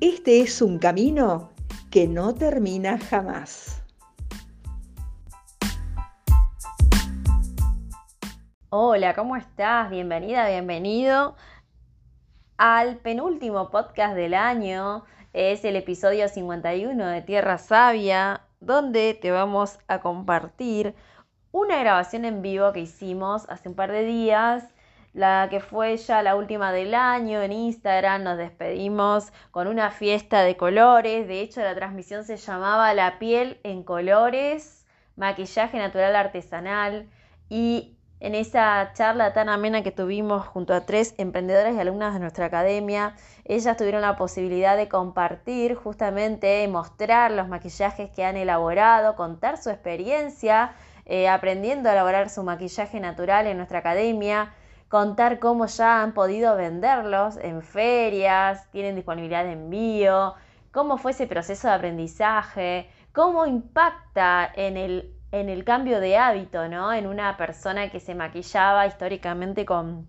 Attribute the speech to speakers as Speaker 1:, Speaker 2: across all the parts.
Speaker 1: este es un camino que no termina jamás.
Speaker 2: Hola, ¿cómo estás? Bienvenida, bienvenido al penúltimo podcast del año. Es el episodio 51 de Tierra Sabia, donde te vamos a compartir una grabación en vivo que hicimos hace un par de días, la que fue ya la última del año en Instagram, nos despedimos con una fiesta de colores, de hecho la transmisión se llamaba La piel en colores, maquillaje natural artesanal y en esa charla tan amena que tuvimos junto a tres emprendedoras y alumnas de nuestra academia, ellas tuvieron la posibilidad de compartir justamente, mostrar los maquillajes que han elaborado, contar su experiencia eh, aprendiendo a elaborar su maquillaje natural en nuestra academia, contar cómo ya han podido venderlos en ferias, tienen disponibilidad de envío, cómo fue ese proceso de aprendizaje, cómo impacta en el, en el cambio de hábito, ¿no? En una persona que se maquillaba históricamente con,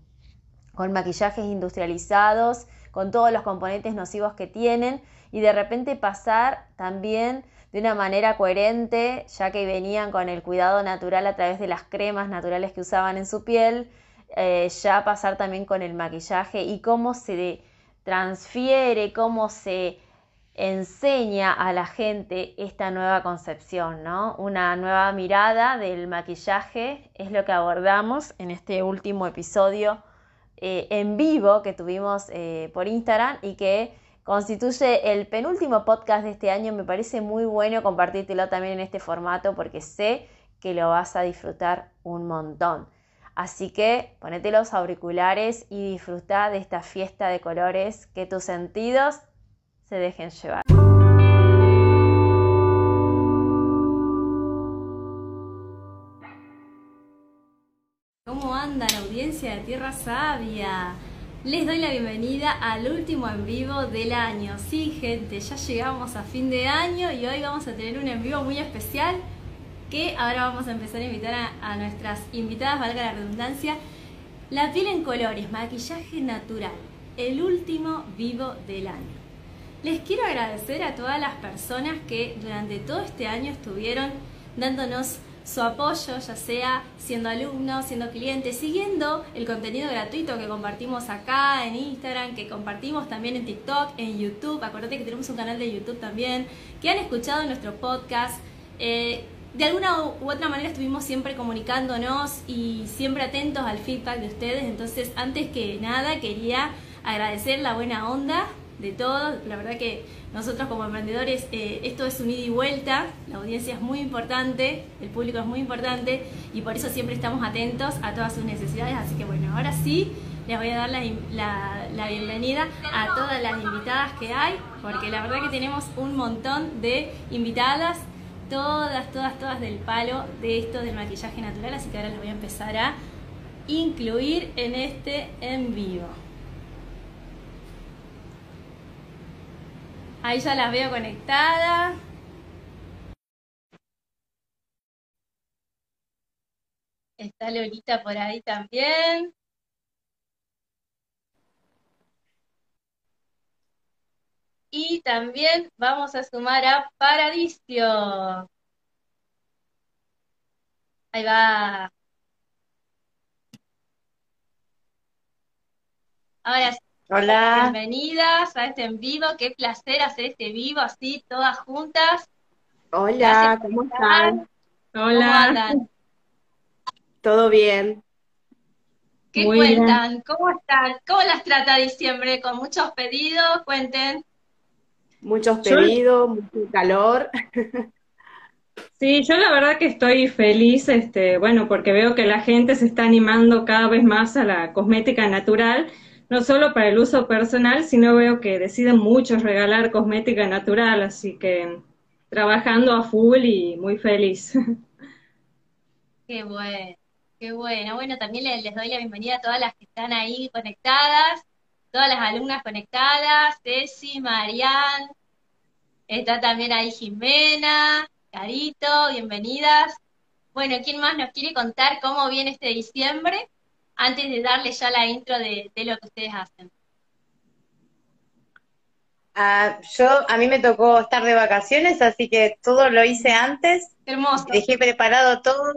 Speaker 2: con maquillajes industrializados, con todos los componentes nocivos que tienen, y de repente pasar también de una manera coherente, ya que venían con el cuidado natural a través de las cremas naturales que usaban en su piel, eh, ya pasar también con el maquillaje y cómo se transfiere, cómo se enseña a la gente esta nueva concepción, ¿no? Una nueva mirada del maquillaje es lo que abordamos en este último episodio eh, en vivo que tuvimos eh, por Instagram y que constituye el penúltimo podcast de este año. Me parece muy bueno compartírtelo también en este formato porque sé que lo vas a disfrutar un montón. Así que ponete los auriculares y disfruta de esta fiesta de colores que tus sentidos se dejen llevar.
Speaker 3: ¿Cómo anda la audiencia de Tierra Sabia? Les doy la bienvenida al último en vivo del año. Sí, gente, ya llegamos a fin de año y hoy vamos a tener un en vivo muy especial que ahora vamos a empezar a invitar a, nuestras invitadas, valga la redundancia. La piel en colores, maquillaje natural, el último vivo del año. Les quiero agradecer a todas las personas que durante todo este año estuvieron dándonos su apoyo, ya sea siendo alumno, siendo cliente, siguiendo el contenido gratuito que compartimos acá en Instagram, que compartimos también en TikTok, en YouTube. Acuérdate que tenemos un canal de YouTube también, que han escuchado nuestro podcast. Eh, de alguna u otra manera estuvimos siempre comunicándonos y siempre atentos al feedback de ustedes. Entonces, antes que nada, quería agradecer la buena onda de todos. La verdad que nosotros como emprendedores, eh, esto es un ida y vuelta, la audiencia es muy importante, el público es muy importante y por eso siempre estamos atentos a todas sus necesidades. Así que bueno, ahora sí les voy a dar la, la bienvenida a todas las invitadas que hay, porque la verdad que tenemos un montón de invitadas, todas, todas, todas del palo de esto del maquillaje natural, así que ahora las voy a empezar a incluir en este en vivo. Ahí ya las veo conectadas. Está Lolita por ahí también. Y también vamos a sumar a Paradicio. Ahí va. Ahora sí.
Speaker 2: Hola.
Speaker 3: Bienvenidas a este en vivo. Qué placer hacer este vivo así, todas juntas.
Speaker 4: Hola, ¿cómo están?
Speaker 3: Hola.
Speaker 4: Todo bien.
Speaker 3: ¿Qué cuentan? ¿Cómo están? ¿Cómo las trata diciembre? ¿Con muchos pedidos? Cuenten.
Speaker 4: Muchos pedidos, mucho calor.
Speaker 5: Sí, yo la verdad que estoy feliz, este, bueno, porque veo que la gente se está animando cada vez más a la cosmética natural no solo para el uso personal, sino veo que deciden muchos regalar cosmética natural, así que trabajando a full y muy feliz.
Speaker 3: Qué bueno, qué bueno. Bueno, también les, les doy la bienvenida a todas las que están ahí conectadas, todas las alumnas conectadas, Ceci, Marian, está también ahí Jimena, Carito, bienvenidas. Bueno, ¿quién más nos quiere contar cómo viene este diciembre? Antes de darle ya la intro de, de lo que ustedes hacen.
Speaker 6: Ah, yo, a mí me tocó estar de vacaciones, así que todo lo hice antes.
Speaker 3: Hermoso.
Speaker 6: Dejé preparado todo.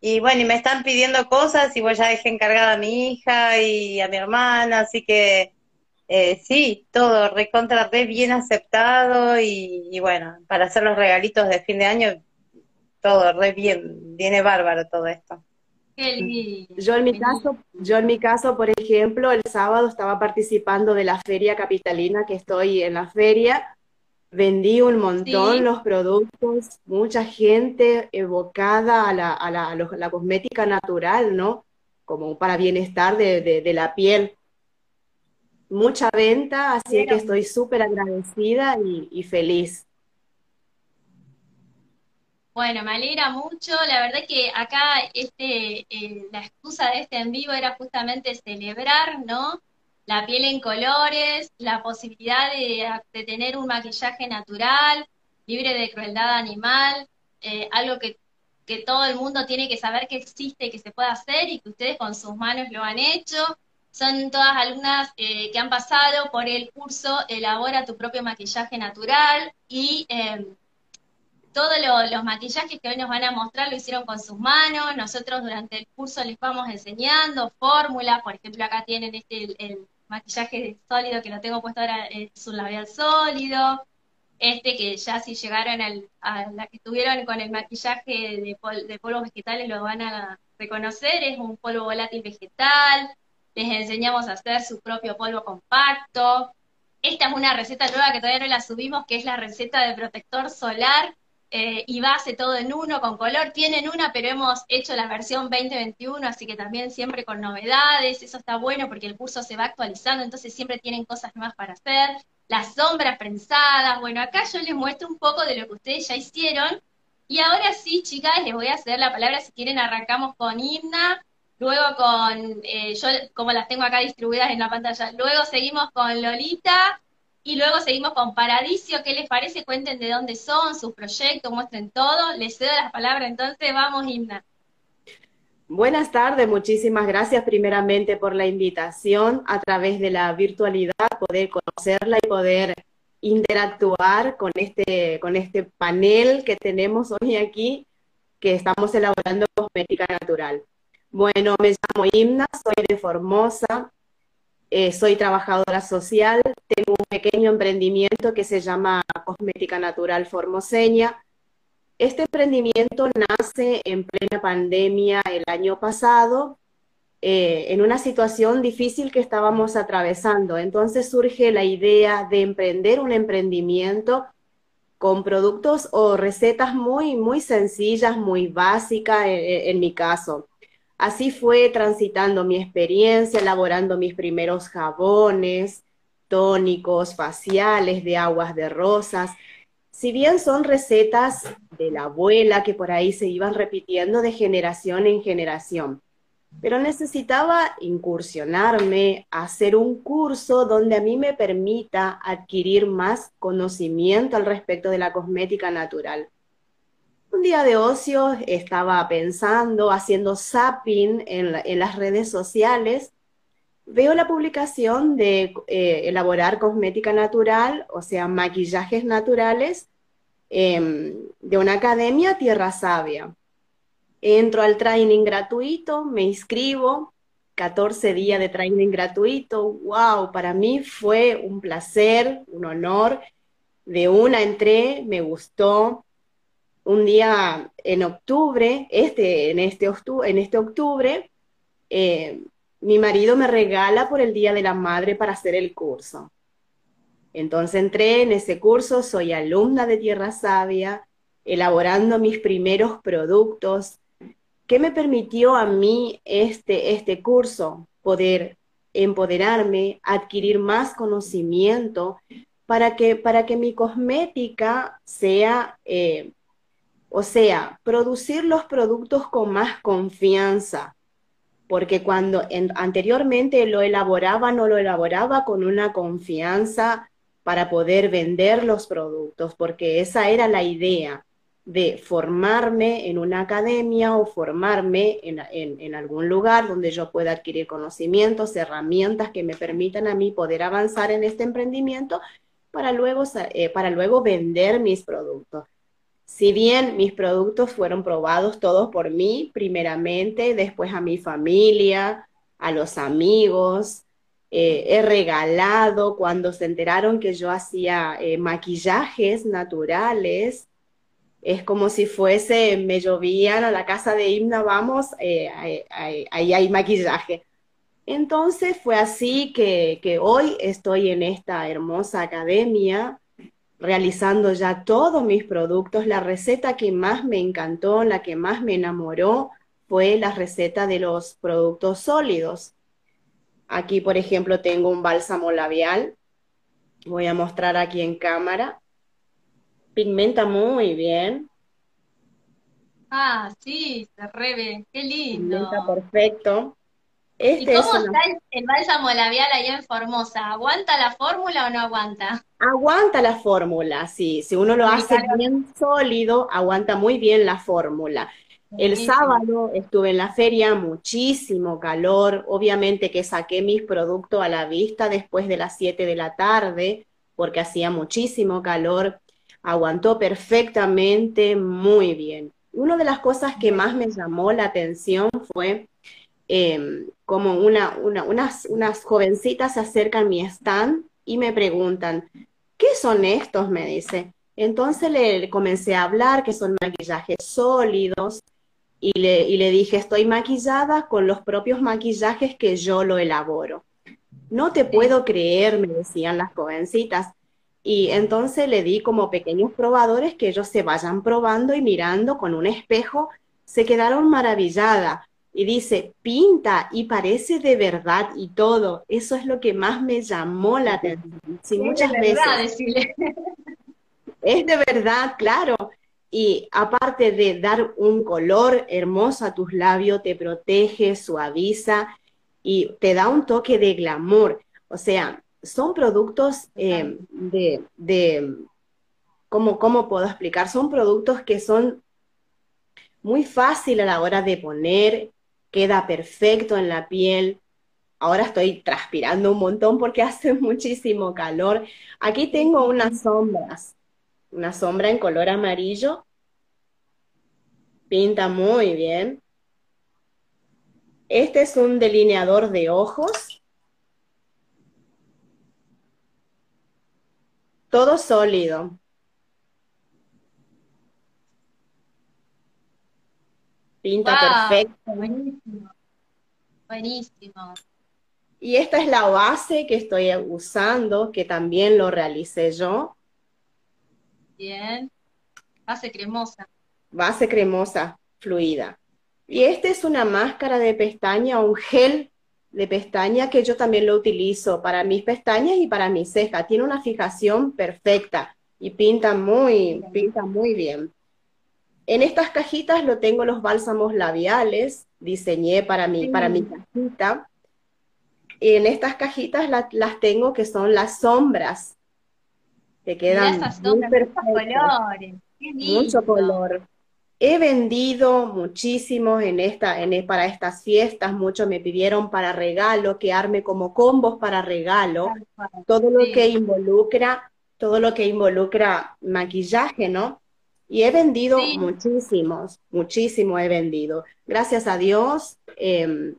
Speaker 6: Y bueno, y me están pidiendo cosas y pues ya dejé encargada a mi hija y a mi hermana, así que eh, sí, todo recontra re bien aceptado y, y bueno, para hacer los regalitos de fin de año, todo re bien, viene bárbaro todo esto.
Speaker 4: Yo en mi caso, yo en mi caso, por ejemplo, el sábado estaba participando de la feria capitalina, que estoy en la feria. Vendí un montón
Speaker 3: Sí.
Speaker 4: los productos, mucha gente evocada a la, a la, a la cosmética natural, ¿no? Como para bienestar de, de- de la piel. Mucha venta, así que estoy súper agradecida y, y feliz.
Speaker 3: Bueno, me alegra mucho. La verdad que acá este, eh, la excusa de este en vivo era justamente celebrar, ¿no? La piel en colores, la posibilidad de, tener un maquillaje natural, libre de crueldad animal, eh, algo que, que todo el mundo tiene que saber que existe y que se puede hacer y que ustedes con sus manos lo han hecho. Son todas alumnas eh, que han pasado por el curso Elabora tu propio maquillaje natural y eh, todos lo- los maquillajes que hoy nos van a mostrar lo hicieron con sus manos. Nosotros durante el curso les vamos enseñando fórmulas. Por ejemplo, acá tienen este maquillaje sólido que lo tengo puesto ahora, es un labial sólido. Este que ya si llegaron al- a la que estuvieron con el maquillaje de, pol- de polvos vegetales lo van a reconocer, es un polvo volátil vegetal. Les enseñamos a hacer su propio polvo compacto. Esta es una receta nueva que todavía no la subimos, que es la receta de protector solar eh, y base todo en uno, con color. Tienen una, pero hemos hecho la versión 2021, así que también siempre con novedades. Eso está bueno porque el curso se va actualizando, entonces siempre tienen cosas nuevas para hacer. Las sombras prensadas. Bueno, acá yo les muestro un poco de lo que ustedes ya hicieron. Y ahora sí, chicas, les voy a ceder la palabra. Si quieren, arrancamos con Himna. Luego con, eh, yo como las tengo acá distribuidas en la pantalla, luego seguimos con Lolita y luego seguimos con Paradiso. ¿Qué les parece? Cuenten de dónde son, sus proyectos, muestren todo. Les cedo las palabras, entonces vamos, Himna.
Speaker 4: Buenas tardes, muchísimas gracias primeramente por la invitación a través de la virtualidad, poder conocerla y poder interactuar con este, con este panel que tenemos hoy aquí, que estamos elaborando cosmética natural. Bueno, me llamo Himna, soy de Formosa, eh, soy trabajadora social, tengo un pequeño emprendimiento que se llama Cosmética Natural Formoseña. Este emprendimiento nace en plena pandemia el año pasado, eh, en una situación difícil que estábamos atravesando. Entonces surge la idea de emprender un emprendimiento con productos o recetas muy, muy sencillas, muy básicas en, en mi caso. Así fue transitando mi experiencia, elaborando mis primeros jabones, tónicos, faciales, de aguas de rosas. Si bien son recetas de la abuela que por ahí se iban repitiendo de generación en generación, pero necesitaba incursionarme, hacer un curso donde a mí me permita adquirir más conocimiento al respecto de la cosmética natural. Un día de ocio estaba pensando, haciendo zapping en, la, en las redes sociales, veo la publicación de eh, elaborar cosmética natural, o sea, maquillajes naturales, eh, de una academia Tierra Sabia. Entro al training gratuito, me inscribo, 14 días de training gratuito, wow, para mí fue un placer, un honor. De una entré, me gustó, un día en octubre, este, en, este en este octubre, eh, mi marido me regala por el Día de la Madre para hacer el curso. Entonces entré en ese curso, soy alumna de Tierra Sabia, elaborando mis primeros productos. ¿Qué me permitió a mí este, este curso? Poder empoderarme, adquirir más conocimiento para que, para que mi cosmética sea, eh, o sea, producir los productos con más confianza, porque cuando anteriormente lo elaboraba, no lo elaboraba con una confianza para poder vender los productos, porque esa era la idea de formarme en una academia o formarme en, algún lugar donde yo pueda adquirir conocimientos, herramientas que me permitan a mí poder avanzar en este emprendimiento para luego, eh, para luego vender mis productos. Si bien mis productos fueron probados todos por mí, primeramente, después a mi familia, a los amigos, eh, he regalado cuando se enteraron que yo hacía eh, maquillajes naturales, es como si fuese, me llovían a la casa de Himna, vamos, eh, ahí, hay maquillaje. Entonces fue así que, que, hoy estoy en esta hermosa academia realizando ya todos mis productos. La receta que más me encantó, la que más me enamoró, fue la receta de los productos sólidos. Aquí, por ejemplo, tengo un bálsamo labial. Voy a mostrar aquí en cámara pigmenta muy bien.
Speaker 3: Ah, sí, se re qué lindo.
Speaker 4: Pigmenta perfecto.
Speaker 3: Este ¿Y cómo está el, bálsamo labial allá en Formosa? ¿Aguanta la fórmula o no aguanta?
Speaker 4: Aguanta la fórmula, sí. Si uno lo hace bien sólido, aguanta muy bien la fórmula. El sábado estuve en la feria, muchísimo calor. Obviamente que saqué mis productos a la vista después de las 7 de la tarde, porque hacía muchísimo calor aguantó perfectamente muy bien. Una de las cosas que más me llamó la atención fue em, como una, unas, unas jovencitas se acercan a mi stand y me preguntan, ¿qué son estos? me dice. Entonces le comencé a hablar que son maquillajes sólidos y le, y le dije, estoy maquillada con los propios maquillajes que yo lo elaboro. No te puedo creer, me decían las jovencitas. Y entonces le di como pequeños probadores que ellos se vayan probando y mirando con un espejo. Se quedaron maravilladas. Y dice, pinta y parece de verdad y todo. Eso es lo que más me llamó la atención. Sí, muchas de veces. Es de verdad, claro. Y aparte de dar un color hermoso a tus labios, te protege, suaviza y te da un toque de glamour. O sea, son productos eh, de, de ¿cómo, ¿cómo puedo explicar? Son productos que son muy fácil a la hora de poner, queda perfecto en la piel. Ahora estoy transpirando un montón porque hace muchísimo calor. Aquí tengo unas sombras, una sombra en color amarillo. Pinta muy bien. Este es un delineador de ojos Todo sólido. Pinta perfecto.
Speaker 3: Buenísimo. Buenísimo.
Speaker 4: Y esta es la base que estoy usando, que también lo realicé yo.
Speaker 3: Bien. Base cremosa.
Speaker 4: Base cremosa, fluida. Y esta es una máscara de pestaña, un gel de pestaña que yo también lo utilizo para mis pestañas y para mis cejas. Tiene una fijación perfecta y pinta muy, pinta muy bien. En estas cajitas lo tengo los bálsamos labiales, diseñé para mi, para mi cajita. En estas cajitas las tengo que son las sombras, que quedan muy colores. Mucho color. He vendido muchísimo en esta, en, para estas fiestas, muchos me pidieron para regalo, que arme como combos para regalo, todo lo que involucra, todo lo que involucra maquillaje, ¿no? Y he vendido muchísimos, muchísimo he vendido. Gracias a Dios. Em,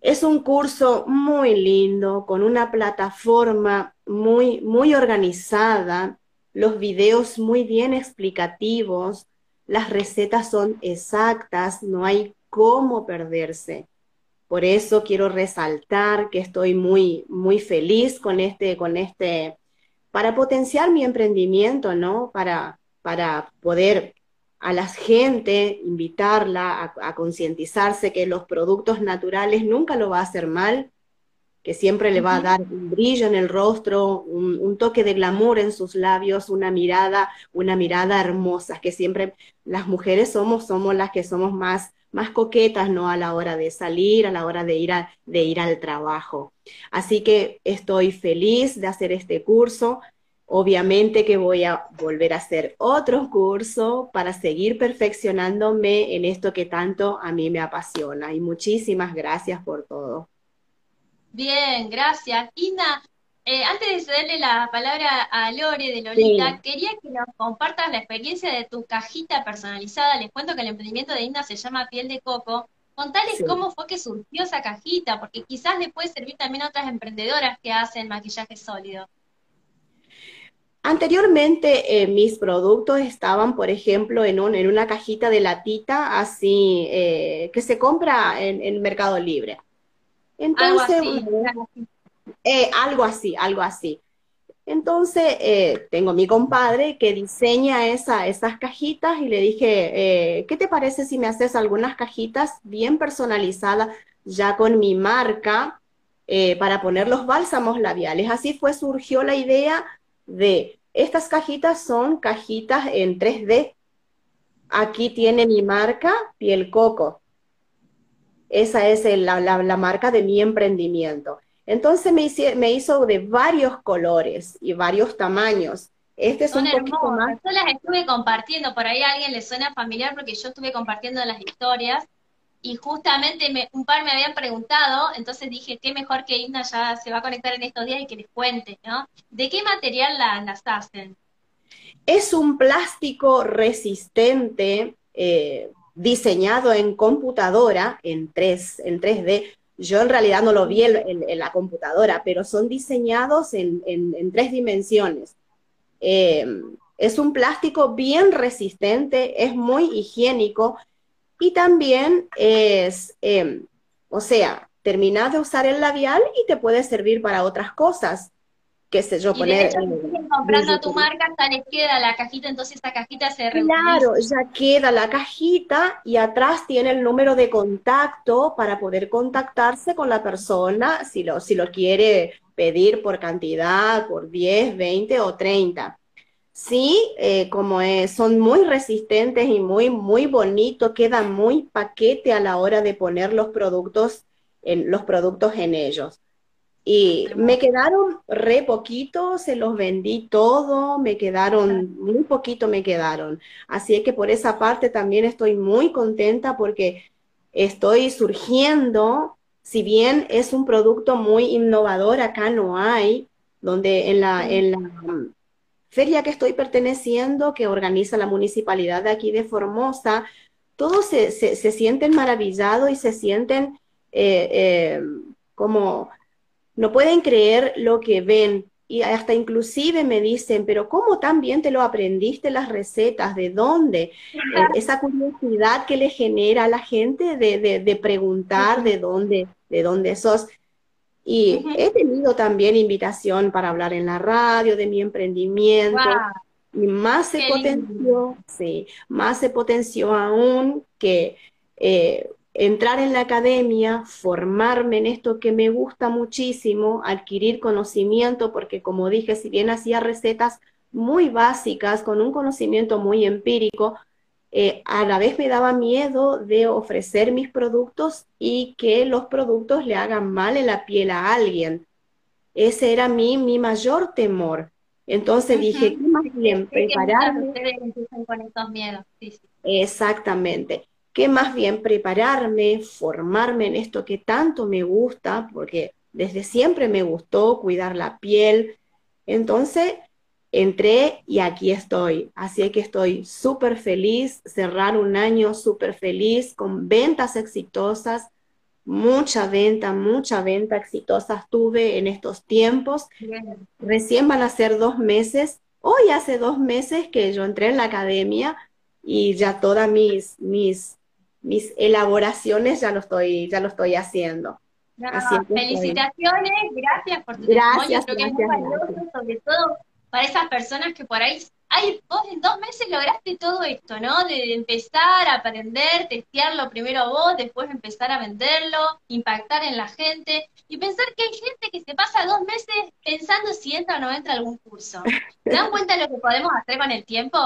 Speaker 4: es un curso muy lindo, con una plataforma muy, muy organizada, los videos muy bien explicativos, las recetas son exactas, no hay cómo perderse. Por eso quiero resaltar que estoy muy, muy feliz con este, con este, para potenciar mi emprendimiento, ¿no? Para, para poder a la gente invitarla a, a concientizarse que los productos naturales nunca lo va a hacer mal, que siempre le va a dar un brillo en el rostro, un, toque de glamour en sus labios, una mirada, una mirada hermosa, que siempre las mujeres somos, somos las que somos más, más coquetas, ¿no? A la hora de salir, a la hora de ir, de ir al trabajo. Así que estoy feliz de hacer este curso. Obviamente que voy a volver a hacer otro curso para seguir perfeccionándome en esto que tanto a mí me apasiona. Y muchísimas gracias por todo.
Speaker 3: Bien, gracias. Ina, eh, antes de cederle la palabra a Lore de Lolita, quería que nos compartas la experiencia de tu cajita personalizada. Les cuento que el emprendimiento de Ina se llama Piel de Coco. Contales cómo fue que surgió esa cajita, porque quizás le puede servir también a otras emprendedoras que hacen maquillaje sólido.
Speaker 4: Anteriormente eh, mis productos estaban, por ejemplo, en, un, en, una cajita de latita así eh, que se compra en, en, Mercado Libre. Entonces, eh, algo así, algo así. Entonces, tengo mi compadre que diseña esa, esas cajitas y le dije, ¿qué te parece si me haces algunas cajitas bien personalizadas ya con mi marca para poner los bálsamos labiales? Así fue, surgió la idea de estas cajitas son cajitas en 3D. Aquí tiene mi marca, Piel Coco. Esa es la, marca de mi emprendimiento. Entonces me, me, hizo de varios colores y varios tamaños.
Speaker 3: Este es un poquito más. Yo las estuve compartiendo, por ahí a alguien le suena familiar porque yo estuve compartiendo las historias y justamente me, un par me habían preguntado, entonces dije, qué mejor que Inna ya se va a conectar en estos días y que les cuente, ¿no? ¿De qué material las hacen?
Speaker 4: Es un plástico resistente eh, diseñado en computadora, en, 3, en 3D. Yo en realidad no lo vi en, la computadora, pero son diseñados en, tres dimensiones. Eh, es un plástico bien resistente, es muy higiénico y también es, em, o sea, terminas de usar el labial y te puede servir para otras cosas. Qué sé yo, poner.
Speaker 3: comprando tu marca, hasta les queda la cajita, entonces esa cajita se
Speaker 4: Claro, ya queda la cajita y atrás tiene el número de contacto para poder contactarse con la persona si lo, si lo quiere pedir por cantidad, por 10, 20 o 30. Sí, eh, como es, son muy resistentes y muy, muy bonitos, queda muy paquete a la hora de poner los productos en, los productos en ellos. Y me quedaron re poquito, se los vendí todo, me quedaron, muy poquito me quedaron. Así es que por esa parte también estoy muy contenta porque estoy surgiendo, si bien es un producto muy innovador, acá no hay, donde en la, en la feria que estoy perteneciendo, que organiza la municipalidad de aquí de Formosa, todos se, sienten maravillados y se sienten eh, eh, como, no pueden creer lo que ven. Y hasta inclusive me dicen, pero ¿cómo tan bien te lo aprendiste las recetas? ¿De dónde? Eh, esa curiosidad que le genera a la gente de, de preguntar de dónde, de dónde sos. Y he tenido también invitación para hablar en la radio de mi emprendimiento. Y más se potenció, sí, más se potenció aún que eh, entrar en la academia, formarme en esto que me gusta muchísimo, adquirir conocimiento, porque como dije, si bien hacía recetas muy básicas, con un conocimiento muy empírico, eh, a la vez me daba miedo de ofrecer mis productos y que los productos le hagan mal en la piel a alguien. Ese era mi, mi mayor temor. Entonces dije, ¿qué más bien prepararme? Exactamente. ¿Qué más bien prepararme, formarme en esto que tanto me gusta? Porque desde siempre me gustó cuidar la piel. Entonces, entré y aquí estoy. Así que estoy súper feliz, cerrar un año súper feliz, con ventas exitosas, mucha venta, mucha venta exitosa tuve en estos tiempos. Recién van a ser dos meses. Hoy hace dos meses que yo entré en la academia y ya todas mis, mis, mis elaboraciones ya lo estoy, ya lo estoy haciendo.
Speaker 3: felicitaciones, gracias por tu gracias, Creo que es muy valioso, sobre todo para esas personas que por ahí Ay, vos en dos meses lograste todo esto, ¿no? De empezar a aprender, testearlo primero vos, después empezar a venderlo, impactar en la gente y pensar que hay gente que se pasa dos meses pensando si entra o no entra a algún curso. ¿Se dan cuenta de lo que podemos hacer con el tiempo?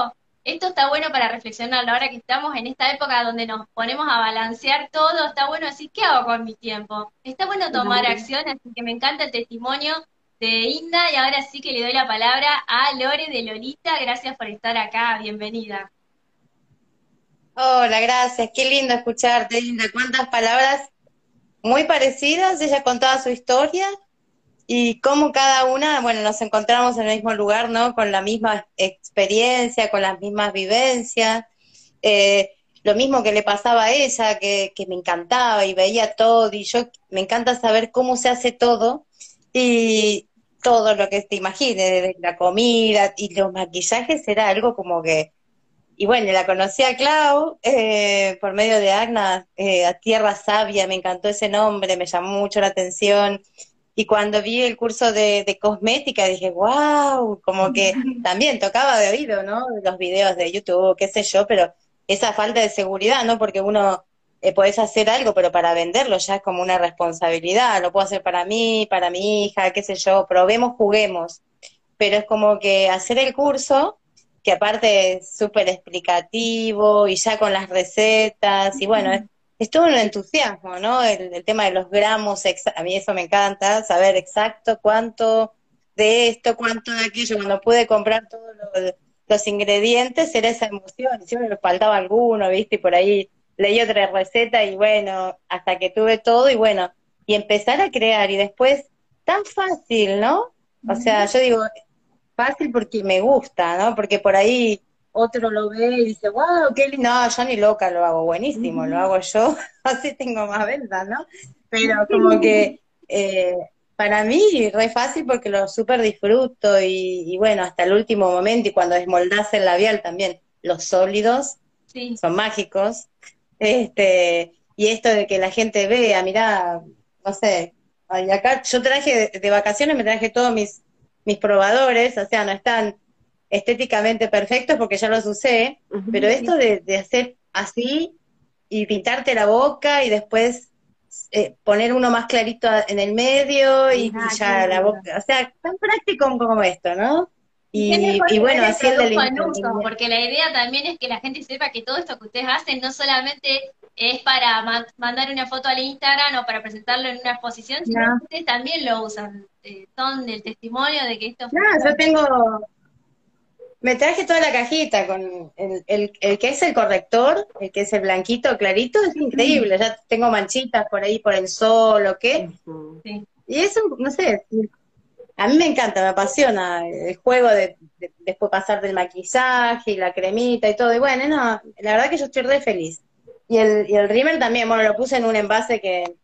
Speaker 3: Esto está bueno para reflexionar ahora que estamos en esta época donde nos ponemos a balancear todo, está bueno decir, ¿qué hago con mi tiempo? Está bueno tomar acción, así que me encanta el testimonio de Inda y ahora sí que le doy la palabra a Lore de Lolita. Gracias por estar acá, bienvenida.
Speaker 6: Hola, gracias. Qué lindo escucharte, Inda. Cuántas palabras muy parecidas. Ella contaba su historia y cómo cada una, bueno, nos encontramos en el mismo lugar, ¿no? Con la misma experiencia, con las mismas vivencias. Eh, lo mismo que le pasaba a ella, que, que me encantaba y veía todo, y yo me encanta saber cómo se hace todo y todo lo que te imagines, la comida y los maquillajes era algo como que, y bueno, la conocí a Clau eh, por medio de Agna, eh, a Tierra Sabia, me encantó ese nombre, me llamó mucho la atención. Y cuando vi el curso de, de cosmética dije, wow, como que también tocaba de oído, ¿no? Los videos de YouTube, qué sé yo, pero esa falta de seguridad, ¿no? Porque uno eh, podés hacer algo, pero para venderlo ya es como una responsabilidad, lo puedo hacer para mí, para mi hija, qué sé yo, probemos, juguemos. Pero es como que hacer el curso, que aparte es súper explicativo y ya con las recetas, y bueno, es, todo un entusiasmo, ¿no? El, tema de los gramos, a mí eso me encanta, saber exacto cuánto de esto, cuánto de aquello, cuando pude comprar todos los, ingredientes, era esa emoción, siempre me faltaba alguno, ¿viste? Y por ahí leí otra receta y bueno, hasta que tuve todo y bueno, y empezar a crear y después, tan fácil, ¿no? O sea, yo digo, fácil porque me gusta, ¿no? Porque por ahí otro lo ve y dice, wow, qué lindo, no, yo ni loca lo hago, buenísimo, lo hago yo, así tengo más ventas, ¿no? Pero como que eh, para mí re fácil porque lo súper disfruto y, y, bueno, hasta el último momento y cuando desmoldás el labial también, los sólidos son mágicos, este, y esto de que la gente vea, mirá, no sé, acá yo traje de, vacaciones, me traje todos mis, mis probadores, o sea, no están estéticamente perfectos porque ya los usé, pero esto de, hacer así y pintarte la boca y después eh, poner uno más clarito en el medio y, ya la boca, o sea, tan práctico como esto, ¿no? Y, bueno, así el
Speaker 3: Porque la idea también es que la gente sepa que todo esto que ustedes hacen no solamente es para mandar una foto al Instagram o para presentarlo en una exposición, sino que ustedes también lo usan. Eh, son el testimonio de que esto...
Speaker 6: No, yo tengo... Me traje toda la cajita con el, el, el, que es el corrector, el que es el blanquito clarito, es increíble. Ya tengo manchitas por ahí por el sol o qué. Sí. Y eso, no sé, a mí me encanta, me apasiona el juego de, después pasar del maquillaje y la cremita y todo. Y bueno, no, la verdad que yo estoy re feliz. Y el, y el también, bueno, lo puse en un envase que,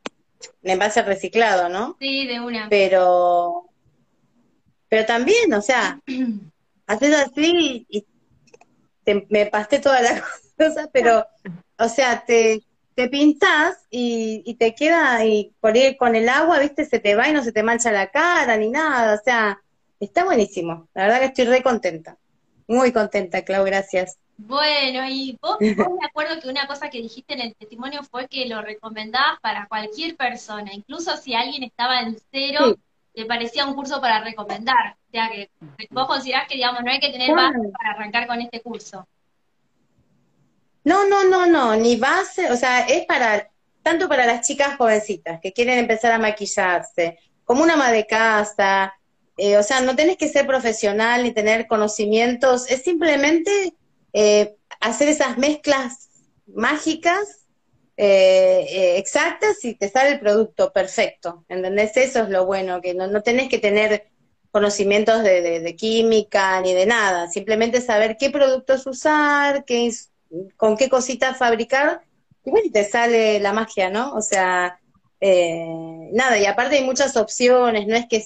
Speaker 6: un envase reciclado, ¿no?
Speaker 3: Sí, de una.
Speaker 6: Pero, pero también, o sea, haces así y, me pasé toda la cosa, pero, o sea, te, te pintas y, te queda, y por ir con el agua, viste, se te va y no se te mancha la cara ni nada, o sea, está buenísimo. La verdad que estoy re contenta. Muy contenta, Clau, gracias.
Speaker 3: Bueno, y vos, vos me acuerdo que una cosa que dijiste en el testimonio fue que lo recomendabas para cualquier persona, incluso si alguien estaba en cero, te parecía un curso para recomendar. O sea, que vos considerás que, digamos, no hay que tener base para arrancar con este curso.
Speaker 6: No, no, no, no, ni base, o sea, es para, tanto para las chicas jovencitas que quieren empezar a maquillarse, como una ama de casa, eh, o sea, no tenés que ser profesional ni tener conocimientos, es simplemente eh, hacer esas mezclas mágicas, eh, exactas y te sale el producto perfecto, ¿entendés? Eso es lo bueno, que no, no tenés que tener conocimientos de, de, de química ni de nada, simplemente saber qué productos usar, qué con qué cositas fabricar, y bueno, te sale la magia, ¿no? O sea, eh, nada, y aparte hay muchas opciones, no es que,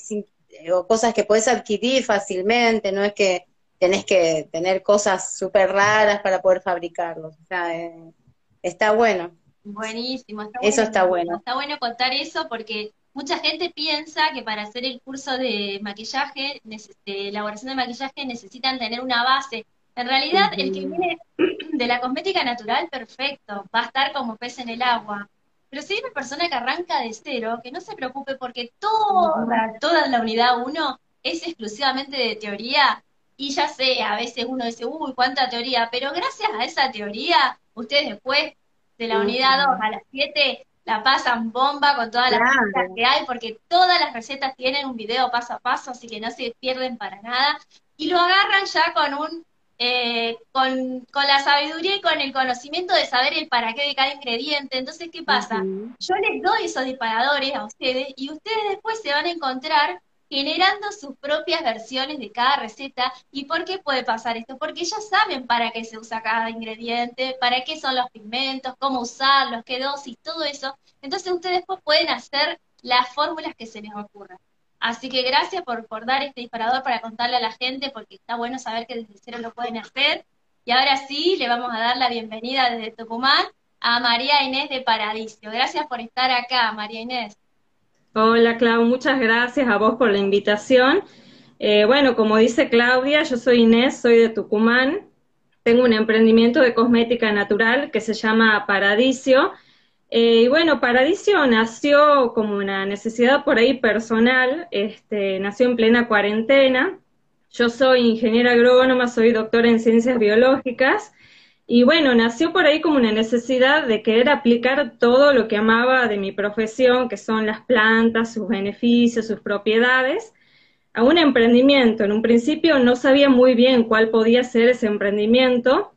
Speaker 6: o cosas que puedes adquirir fácilmente, no es que tenés que tener cosas súper raras para poder fabricarlos, o sea, eh, está bueno.
Speaker 3: Buenísimo,
Speaker 6: está Eso está bueno.
Speaker 3: Está bueno contar eso porque mucha gente piensa que para hacer el curso de maquillaje, de elaboración de maquillaje, necesitan tener una base. En realidad, el que viene de la cosmética natural, perfecto, va a estar como pez en el agua. Pero si hay una persona que arranca de cero, que no se preocupe porque toda, toda la unidad 1 es exclusivamente de teoría, y ya sé, a veces uno dice, uy, cuánta teoría, pero gracias a esa teoría, ustedes después de la unidad 2 a las 7 la pasan bomba con todas las recetas que hay, porque todas las recetas tienen un video paso a paso, así que no se pierden para nada, y lo agarran ya con un eh, con, con, la sabiduría y con el conocimiento de saber el para qué de cada ingrediente. Entonces, ¿qué pasa? Yo les doy esos disparadores a ustedes y ustedes después se van a encontrar generando sus propias versiones de cada receta. ¿Y por qué puede pasar esto? Porque ya saben para qué se usa cada ingrediente, para qué son los pigmentos, cómo usarlos, qué dosis, todo eso. Entonces ustedes después pueden hacer las fórmulas que se les ocurran. Así que gracias por, por dar este disparador para contarle a la gente, porque está bueno saber que desde cero lo pueden hacer. Y ahora sí, le vamos a dar la bienvenida desde Tucumán a María Inés de Paradiso. Gracias por estar acá, María Inés.
Speaker 5: Hola, Clau, muchas gracias a vos por la invitación. Eh, bueno, como dice Claudia, yo soy Inés, soy de Tucumán. Tengo un emprendimiento de cosmética natural que se llama Paradiso. Eh, y bueno, Paradiso nació como una necesidad por ahí personal, este, nació en plena cuarentena. Yo soy ingeniera agrónoma, soy doctora en ciencias biológicas y bueno, nació por ahí como una necesidad de querer aplicar todo lo que amaba de mi profesión, que son las plantas, sus beneficios, sus propiedades, a un emprendimiento. En un principio no sabía muy bien cuál podía ser ese emprendimiento,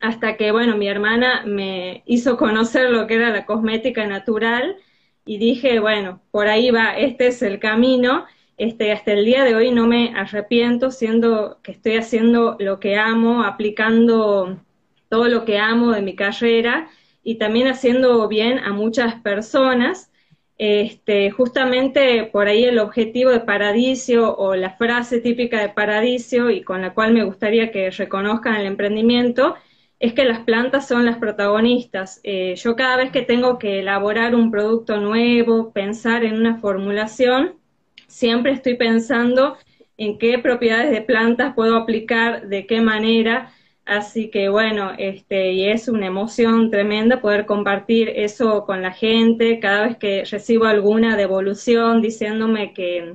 Speaker 5: hasta que, bueno, mi hermana me hizo conocer lo que era la cosmética natural y dije, bueno, por ahí va, este es el camino. Este, hasta el día de hoy no me arrepiento, siendo que estoy haciendo lo que amo, aplicando todo lo que amo de mi carrera y también haciendo bien a muchas personas. Este, justamente por ahí el objetivo de Paradiso o la frase típica de Paradiso y con la cual me gustaría que reconozcan el emprendimiento es que las plantas son las protagonistas. Eh, yo cada vez que tengo que elaborar un producto nuevo, pensar en una formulación, siempre estoy pensando en qué propiedades de plantas puedo aplicar, de qué manera, Así que bueno, este, y es una emoción tremenda poder compartir eso con la gente cada vez que recibo alguna devolución diciéndome que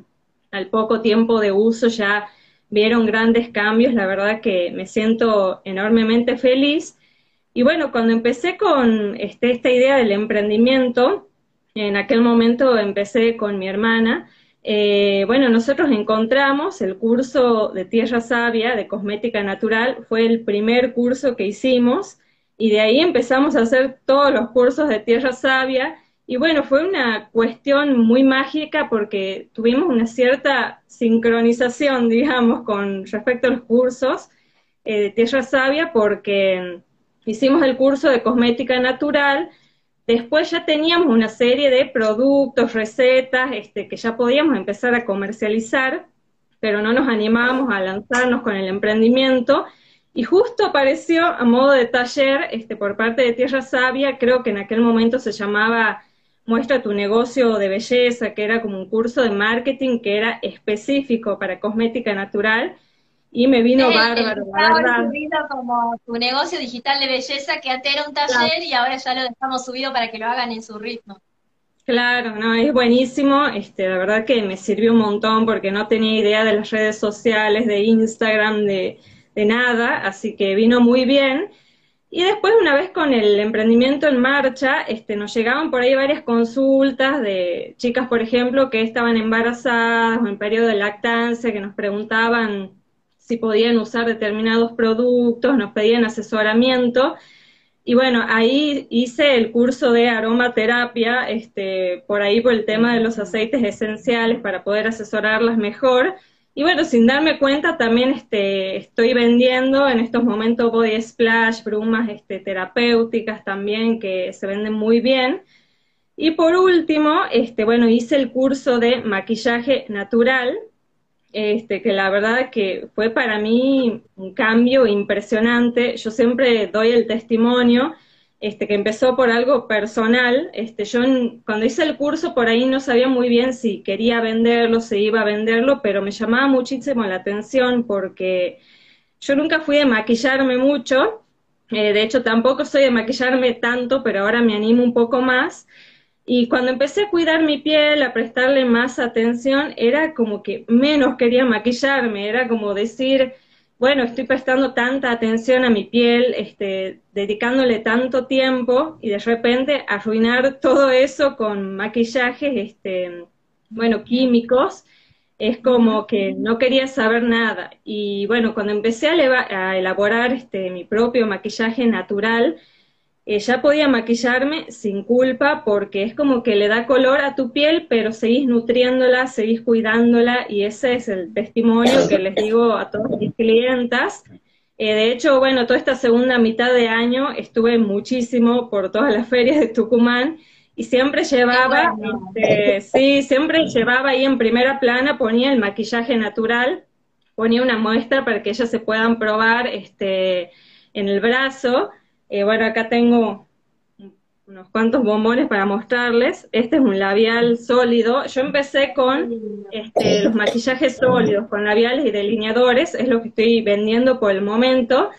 Speaker 5: al poco tiempo de uso ya vieron grandes cambios, la verdad que me siento enormemente feliz. Y bueno, cuando empecé con este, esta idea del emprendimiento, en aquel momento empecé con mi hermana, eh, bueno, nosotros encontramos el curso de Tierra Sabia de cosmética natural, fue el primer curso que hicimos y de ahí empezamos a hacer todos los cursos de Tierra Sabia y bueno, fue una cuestión muy mágica porque tuvimos una cierta sincronización, digamos, con respecto a los cursos eh, de Tierra Sabia porque hicimos el curso de cosmética natural Después ya teníamos una serie de productos, recetas, este, que ya podíamos empezar a comercializar, pero no nos animábamos a lanzarnos con el emprendimiento. Y justo apareció a modo de taller este, por parte de Tierra Sabia, creo que en aquel momento se llamaba Muestra tu negocio de belleza, que era como un curso de marketing que era específico para cosmética natural y me vino bárbaro,
Speaker 3: subido como tu negocio digital de belleza que antes era un taller y ahora ya lo dejamos subido para que lo hagan en su ritmo.
Speaker 5: Claro, no, es buenísimo, este, la verdad que me sirvió un montón porque no tenía idea de las redes sociales, de Instagram, de, de nada, así que vino muy bien. Y después, una vez con el emprendimiento en marcha, este, nos llegaban por ahí varias consultas de chicas, por ejemplo, que estaban embarazadas o en periodo de lactancia, que nos preguntaban si podían usar determinados productos, nos pedían asesoramiento. Y bueno, ahí hice el curso de aromaterapia, este, por ahí por el tema de los aceites esenciales para poder asesorarlas mejor. Y bueno, sin darme cuenta, también este, estoy vendiendo en estos momentos body splash, brumas este, terapéuticas también que se venden muy bien. Y por último, este, bueno, hice el curso de maquillaje natural, este, que la verdad que fue para mí un cambio impresionante. Yo siempre doy el testimonio este, que empezó por algo personal. Este, yo cuando hice el curso por ahí no sabía muy bien si quería venderlo, si iba a venderlo, pero me llamaba muchísimo la atención porque yo nunca fui de maquillarme mucho, eh, de hecho tampoco soy de maquillarme tanto, pero ahora me animo un poco más. Y cuando empecé a cuidar mi piel, a prestarle más atención, era como que menos quería maquillarme, era como decir, bueno, estoy prestando tanta atención a mi piel, este, dedicándole tanto tiempo y de repente arruinar todo eso con maquillajes, este, bueno, químicos, es como que no quería saber nada. Y bueno, cuando empecé a, elaborar este, mi propio maquillaje natural, eh, ya podía maquillarme sin culpa porque es como que le da color a tu piel, pero seguís nutriéndola, seguís cuidándola y ese es el testimonio que les digo a todas mis clientas. Eh, de hecho, bueno, toda esta segunda mitad de año estuve muchísimo por todas las ferias de Tucumán y siempre llevaba, este, sí, siempre llevaba ahí en primera plana, ponía el maquillaje natural, ponía una muestra para que ellas se puedan probar este, en el brazo eh, bueno, acá tengo unos cuantos bombones para mostrarles. Este es un labial sólido. Yo empecé con este, los maquillajes sólidos, con labiales y delineadores, es lo que estoy vendiendo por el momento.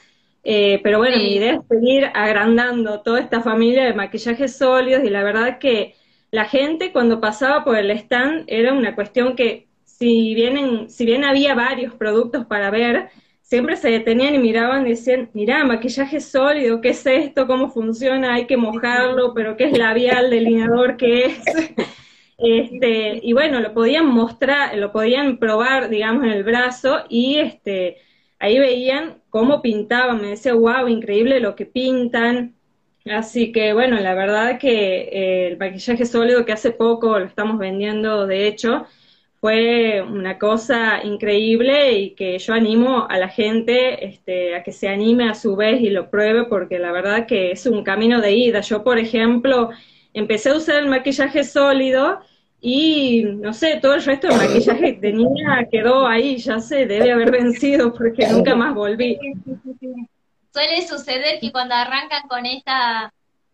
Speaker 5: Eh, pero bueno, mi idea es seguir agrandando toda esta familia de maquillajes sólidos y la verdad que la gente cuando pasaba por el stand era una cuestión que si bien, si bien había varios productos para ver, siempre se detenían y miraban decían, mirá, maquillaje sólido, ¿qué es esto? ¿Cómo funciona? Hay que mojarlo, pero ¿qué es labial, delineador? ¿Qué es? este, y bueno, lo podían mostrar, lo podían probar, digamos, en el brazo y este, ahí veían cómo pintaban, me decía, wow, increíble lo que pintan. Así que bueno, la verdad que eh, el maquillaje sólido que hace poco lo estamos vendiendo, de hecho, fue una cosa increíble y que yo animo a la gente este, a que se anime a su vez y lo pruebe porque la verdad que es un camino de ida. Yo, por ejemplo, empecé a usar el maquillaje sólido y no sé, todo el resto del maquillaje de niña quedó ahí, ya sé, debe haber vencido porque nunca más volví.
Speaker 3: Suele suceder que cuando arrancan con esta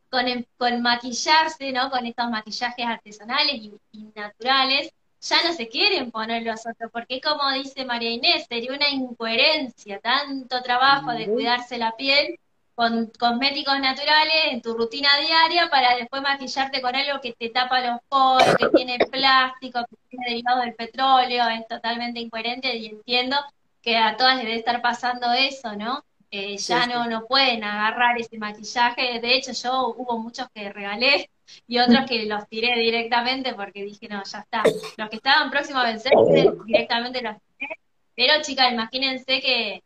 Speaker 3: con, con maquillarse, ¿no? Con estos maquillajes artesanales y naturales, ya no se quieren poner los otros, porque como dice María Inés, sería una incoherencia, tanto trabajo de cuidarse la piel con cosméticos naturales en tu rutina diaria para después maquillarte con algo que te tapa los poros, que tiene plástico, que tiene derivado del petróleo, es totalmente incoherente y entiendo que a todas les debe estar pasando eso, ¿no? Eh, ya no, no pueden agarrar ese maquillaje, de hecho yo hubo muchos que regalé y otros que los tiré directamente porque dije, no, ya está. Los que estaban próximos a vencerse, directamente los tiré. Pero chicas, imagínense que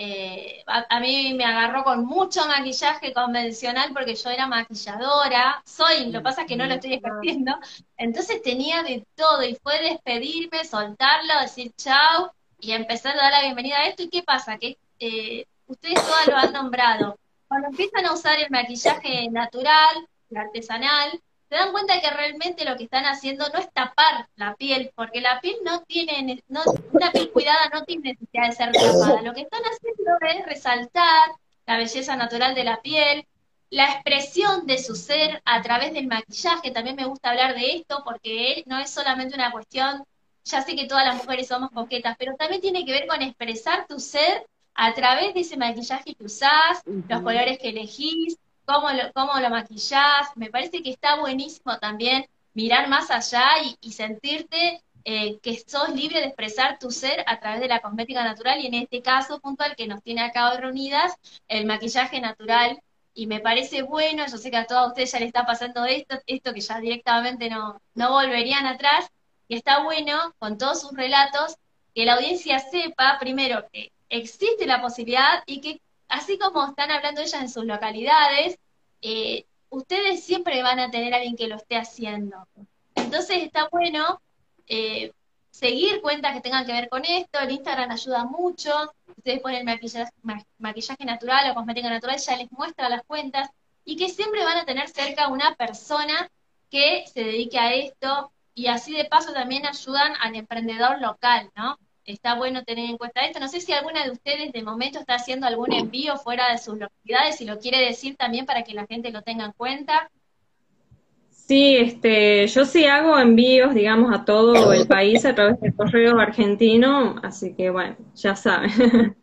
Speaker 3: eh, a, mí me agarró con mucho maquillaje convencional porque yo era maquilladora, soy, lo que pasa es que no lo estoy ejerciendo, entonces tenía de todo y fue despedirme, soltarlo, decir chau y empezar a dar la bienvenida a esto. ¿Y qué pasa? Que eh, ustedes todas lo han nombrado. Cuando empiezan a usar el maquillaje natural, artesanal, se dan cuenta que realmente lo que están haciendo no es tapar la piel, porque la piel no tiene, no, una piel cuidada no tiene necesidad de ser tapada. Lo que están haciendo es resaltar la belleza natural de la piel, la expresión de su ser a través del maquillaje. También me gusta hablar de esto porque no es solamente una cuestión, ya sé que todas las mujeres somos coquetas, pero también tiene que ver con expresar tu ser a través de ese maquillaje que usás, los colores que elegís, cómo lo, cómo lo maquillás. Me parece que está buenísimo también mirar más allá y, sentirte eh, que sos libre de expresar tu ser a través de la cosmética natural y en este caso puntual que nos tiene acá hoy reunidas, el maquillaje natural. Y me parece bueno, yo sé que a todos ustedes ya les está pasando esto, esto que ya directamente no, no volverían atrás, y está bueno con todos sus relatos que la audiencia sepa primero que existe la posibilidad y que así como están hablando ellas en sus localidades, eh, ustedes siempre van a tener alguien que lo esté haciendo. Entonces está bueno eh, seguir cuentas que tengan que ver con esto, el Instagram ayuda mucho, ustedes ponen maquillaje, maquillaje natural o cosmética natural, ya les muestra las cuentas, y que siempre van a tener cerca una persona que se dedique a esto, y así de paso también ayudan al emprendedor local, ¿no? Está bueno tener en cuenta esto. No sé si alguna de ustedes de momento está haciendo algún envío fuera de sus localidades, y lo quiere decir también para que la gente lo tenga en cuenta.
Speaker 5: Sí, este, yo sí hago envíos, digamos, a todo el país a través del correo argentino, así que bueno, ya saben.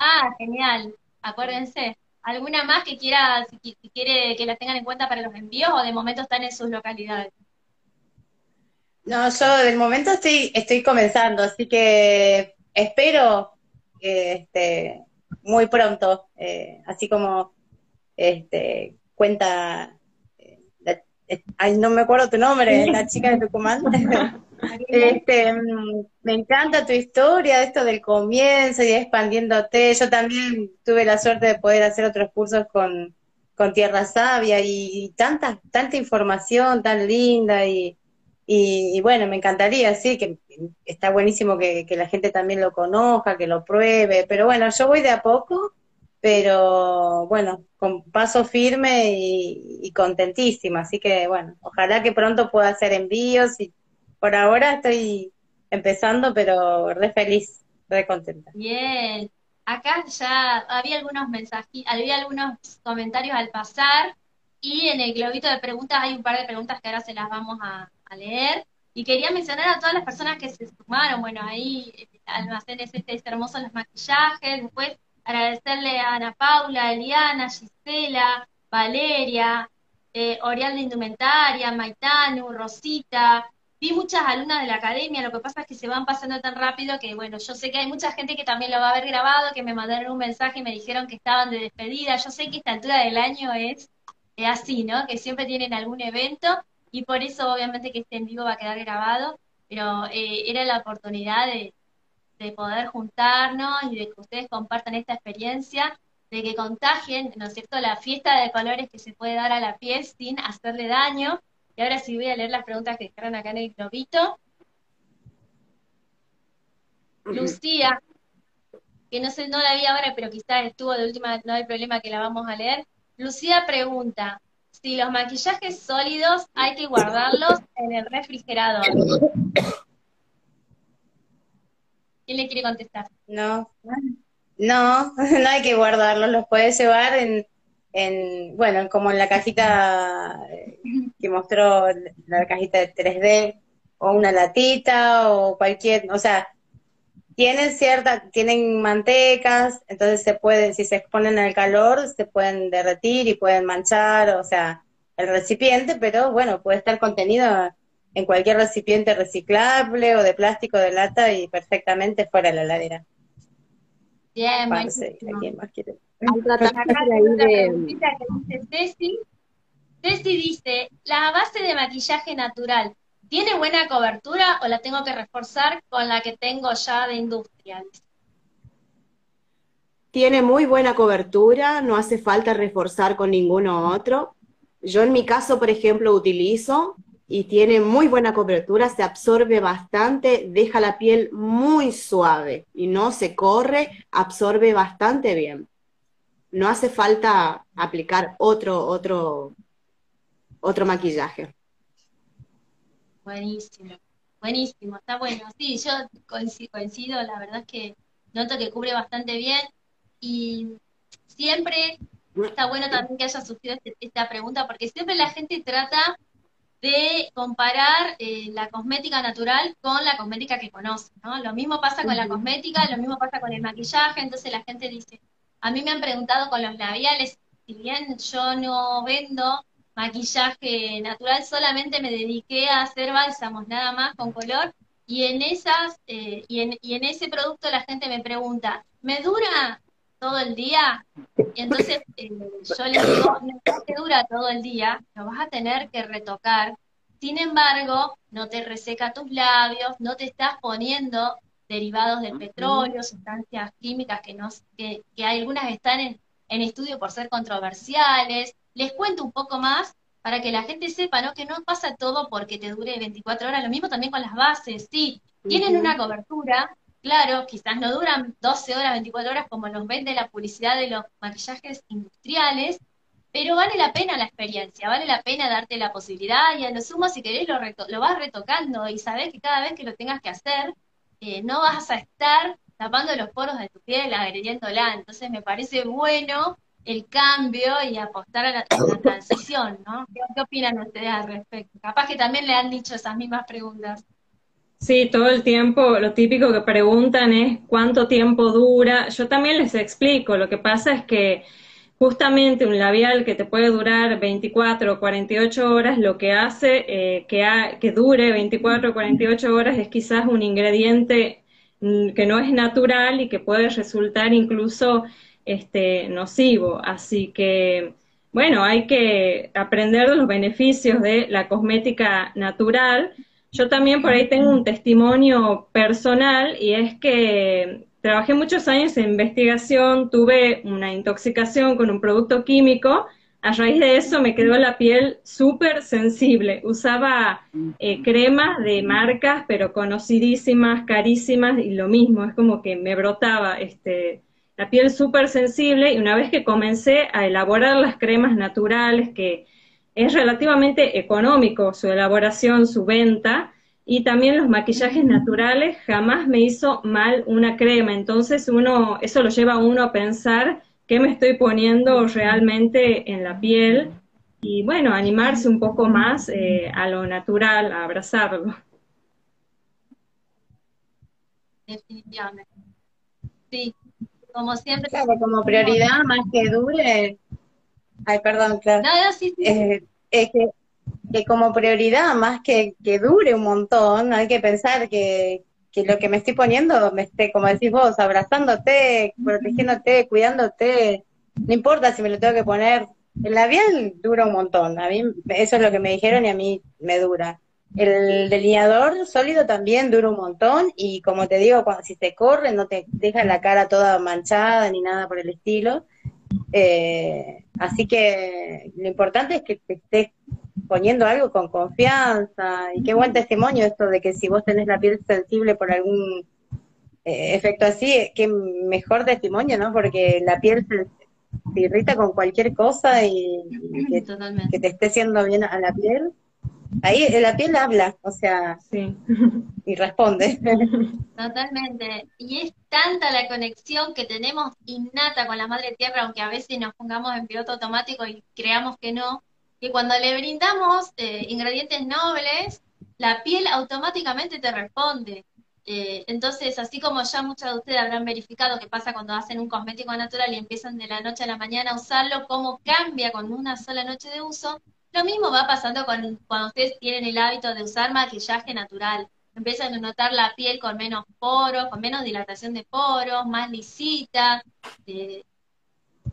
Speaker 3: Ah, genial. Acuérdense. ¿Alguna más que quiera, si quiere que la tengan en cuenta para los envíos o de momento están en sus localidades?
Speaker 6: No, yo del momento estoy, estoy comenzando, así que espero este, muy pronto, eh, así como este, cuenta, eh, ay, no me acuerdo tu nombre, la chica de Tucumán. este, mm, me encanta tu historia, esto del comienzo y expandiéndote. Yo también tuve la suerte de poder hacer otros cursos con, con Tierra Sabia y, tanta, tanta información tan linda y y, bueno, me encantaría, sí, que está buenísimo que, la gente también lo conozca, que lo pruebe, pero bueno, yo voy de a poco, pero bueno, con paso firme y, contentísima, así que bueno, ojalá que pronto pueda hacer envíos y por ahora estoy empezando, pero re feliz, re contenta.
Speaker 3: Bien, acá ya había algunos mensajes, había algunos comentarios al pasar y en el globito de preguntas hay un par de preguntas que ahora se las vamos a, a leer. Y quería mencionar a todas las personas que se sumaron, bueno, ahí eh, almacenes este, este hermoso los maquillajes, después agradecerle a Ana Paula, Eliana, Gisela, Valeria, eh, de Indumentaria, Maitanu, Rosita, vi muchas alumnas de la academia, lo que pasa es que se van pasando tan rápido que, bueno, yo sé que hay mucha gente que también lo va a haber grabado, que me mandaron un mensaje y me dijeron que estaban de despedida, yo sé que esta altura del año es, es así, ¿no? Que siempre tienen algún evento, y por eso obviamente que este en vivo va a quedar grabado, pero eh, era la oportunidad de, poder juntarnos y de que ustedes compartan esta experiencia, de que contagien, ¿no es cierto?, la fiesta de colores que se puede dar a la piel sin hacerle daño. Y ahora sí voy a leer las preguntas que dejaron acá en el globito. Lucía, que no sé, no la vi ahora, pero quizás estuvo de última, no hay problema que la vamos a leer. Lucía pregunta, si los maquillajes sólidos hay que guardarlos en el refrigerador. ¿Quién le quiere contestar?
Speaker 6: No, no, no hay que guardarlos, los puedes llevar en, en, bueno, como en la cajita que mostró, la cajita de 3D, o una latita, o cualquier, o sea, tienen cierta, tienen mantecas, entonces se pueden, si se exponen al calor, se pueden derretir y pueden manchar, o sea, el recipiente, pero bueno, puede estar contenido en cualquier recipiente reciclable o de plástico de lata y perfectamente fuera de la heladera.
Speaker 3: Bien, bueno.
Speaker 6: ¿Quién más quiere?
Speaker 3: Ceci dice, la base de maquillaje natural, ¿Tiene buena cobertura o la tengo que reforzar con la que tengo ya de industrial?
Speaker 4: Tiene muy buena cobertura, no hace falta reforzar con ninguno otro. Yo en mi caso, por ejemplo, utilizo y tiene muy buena cobertura, se absorbe bastante, deja la piel muy suave y no se corre, absorbe bastante bien. No hace falta aplicar otro, otro, otro maquillaje.
Speaker 3: Buenísimo, buenísimo, está bueno. Sí, yo coincido, la verdad es que noto que cubre bastante bien y siempre está bueno también que haya surgido este, esta pregunta porque siempre la gente trata de comparar eh, la cosmética natural con la cosmética que conoce, ¿no? Lo mismo pasa con la cosmética, lo mismo pasa con el maquillaje, entonces la gente dice, a mí me han preguntado con los labiales, si bien yo no vendo maquillaje natural, solamente me dediqué a hacer bálsamos nada más con color y en esas eh, y, en, y en ese producto la gente me pregunta, ¿me dura todo el día? Y entonces eh, yo les digo, no te dura todo el día, lo vas a tener que retocar. Sin embargo, no te reseca tus labios, no te estás poniendo derivados del petróleo, sustancias químicas que, no, que, que algunas están en, en estudio por ser controversiales, les cuento un poco más para que la gente sepa, ¿no? Que no pasa todo porque te dure 24 horas, lo mismo también con las bases, sí, tienen una cobertura, claro, quizás no duran 12 horas, 24 horas como nos vende la publicidad de los maquillajes industriales, pero vale la pena la experiencia, vale la pena darte la posibilidad y a lo sumo si querés lo, lo vas retocando y sabés que cada vez que lo tengas que hacer, eh, no vas a estar tapando los poros de tu piel, agrediéndola. Entonces me parece bueno el cambio y apostar a la, transición, ¿no? ¿Qué, opinan ustedes al respecto? Capaz que también le han dicho esas mismas preguntas.
Speaker 5: Sí, todo el tiempo lo típico que preguntan es cuánto tiempo dura. Yo también les explico, lo que pasa es que justamente un labial que te puede durar 24 o 48 horas, lo que hace eh, que, que dure 24 o 48 horas es quizás un ingrediente mm, que no es natural y que puede resultar incluso este, nocivo. Así que, bueno, hay que aprender de los beneficios de la cosmética natural. Yo también por ahí tengo un testimonio personal y es que trabajé muchos años en investigación, tuve una intoxicación con un producto químico, a raíz de eso me quedó la piel súper sensible. Usaba eh, cremas de marcas, pero conocidísimas, carísimas, y lo mismo, es como que me brotaba este, la piel súper sensible y una vez que comencé a elaborar las cremas naturales, que es relativamente económico su elaboración, su venta, y también los maquillajes naturales, jamás me hizo mal una crema. Entonces uno, eso lo lleva a uno a pensar qué me estoy poniendo realmente en la piel y bueno, animarse un poco más eh, a lo natural, a abrazarlo.
Speaker 3: Definitivamente. Sí, como siempre.
Speaker 6: Claro, como prioridad, más que dure. Ay, perdón, claro. No, no, sí, sí. Eh, es que, que, como prioridad, más que, que dure un montón, hay que pensar que, que lo que me estoy poniendo me esté, como decís vos, abrazándote, protegiéndote, cuidándote. No importa si me lo tengo que poner. El labial dura un montón. A mí, eso es lo que me dijeron y a mí me dura. El delineador sólido también dura un montón y como te digo, cuando, si te corre no te deja la cara toda manchada ni nada por el estilo. Eh, así que lo importante es que te estés poniendo algo con confianza y qué buen testimonio esto de que si vos tenés la piel sensible por algún eh, efecto así, qué mejor testimonio, ¿no? Porque la piel se, irrita con cualquier cosa y, que, que, te esté haciendo bien a la piel ahí la piel habla, o sea, sí. y responde.
Speaker 3: Totalmente. Y es tanta la conexión que tenemos innata con la madre tierra, aunque a veces nos pongamos en piloto automático y creamos que no, que cuando le brindamos eh, ingredientes nobles, la piel automáticamente te responde. Eh, entonces, así como ya muchos de ustedes habrán verificado qué pasa cuando hacen un cosmético natural y empiezan de la noche a la mañana a usarlo, cómo cambia con una sola noche de uso, lo mismo va pasando con, cuando ustedes tienen el hábito de usar maquillaje natural. Empiezan a notar la piel con menos poros, con menos dilatación de poros, más lisita.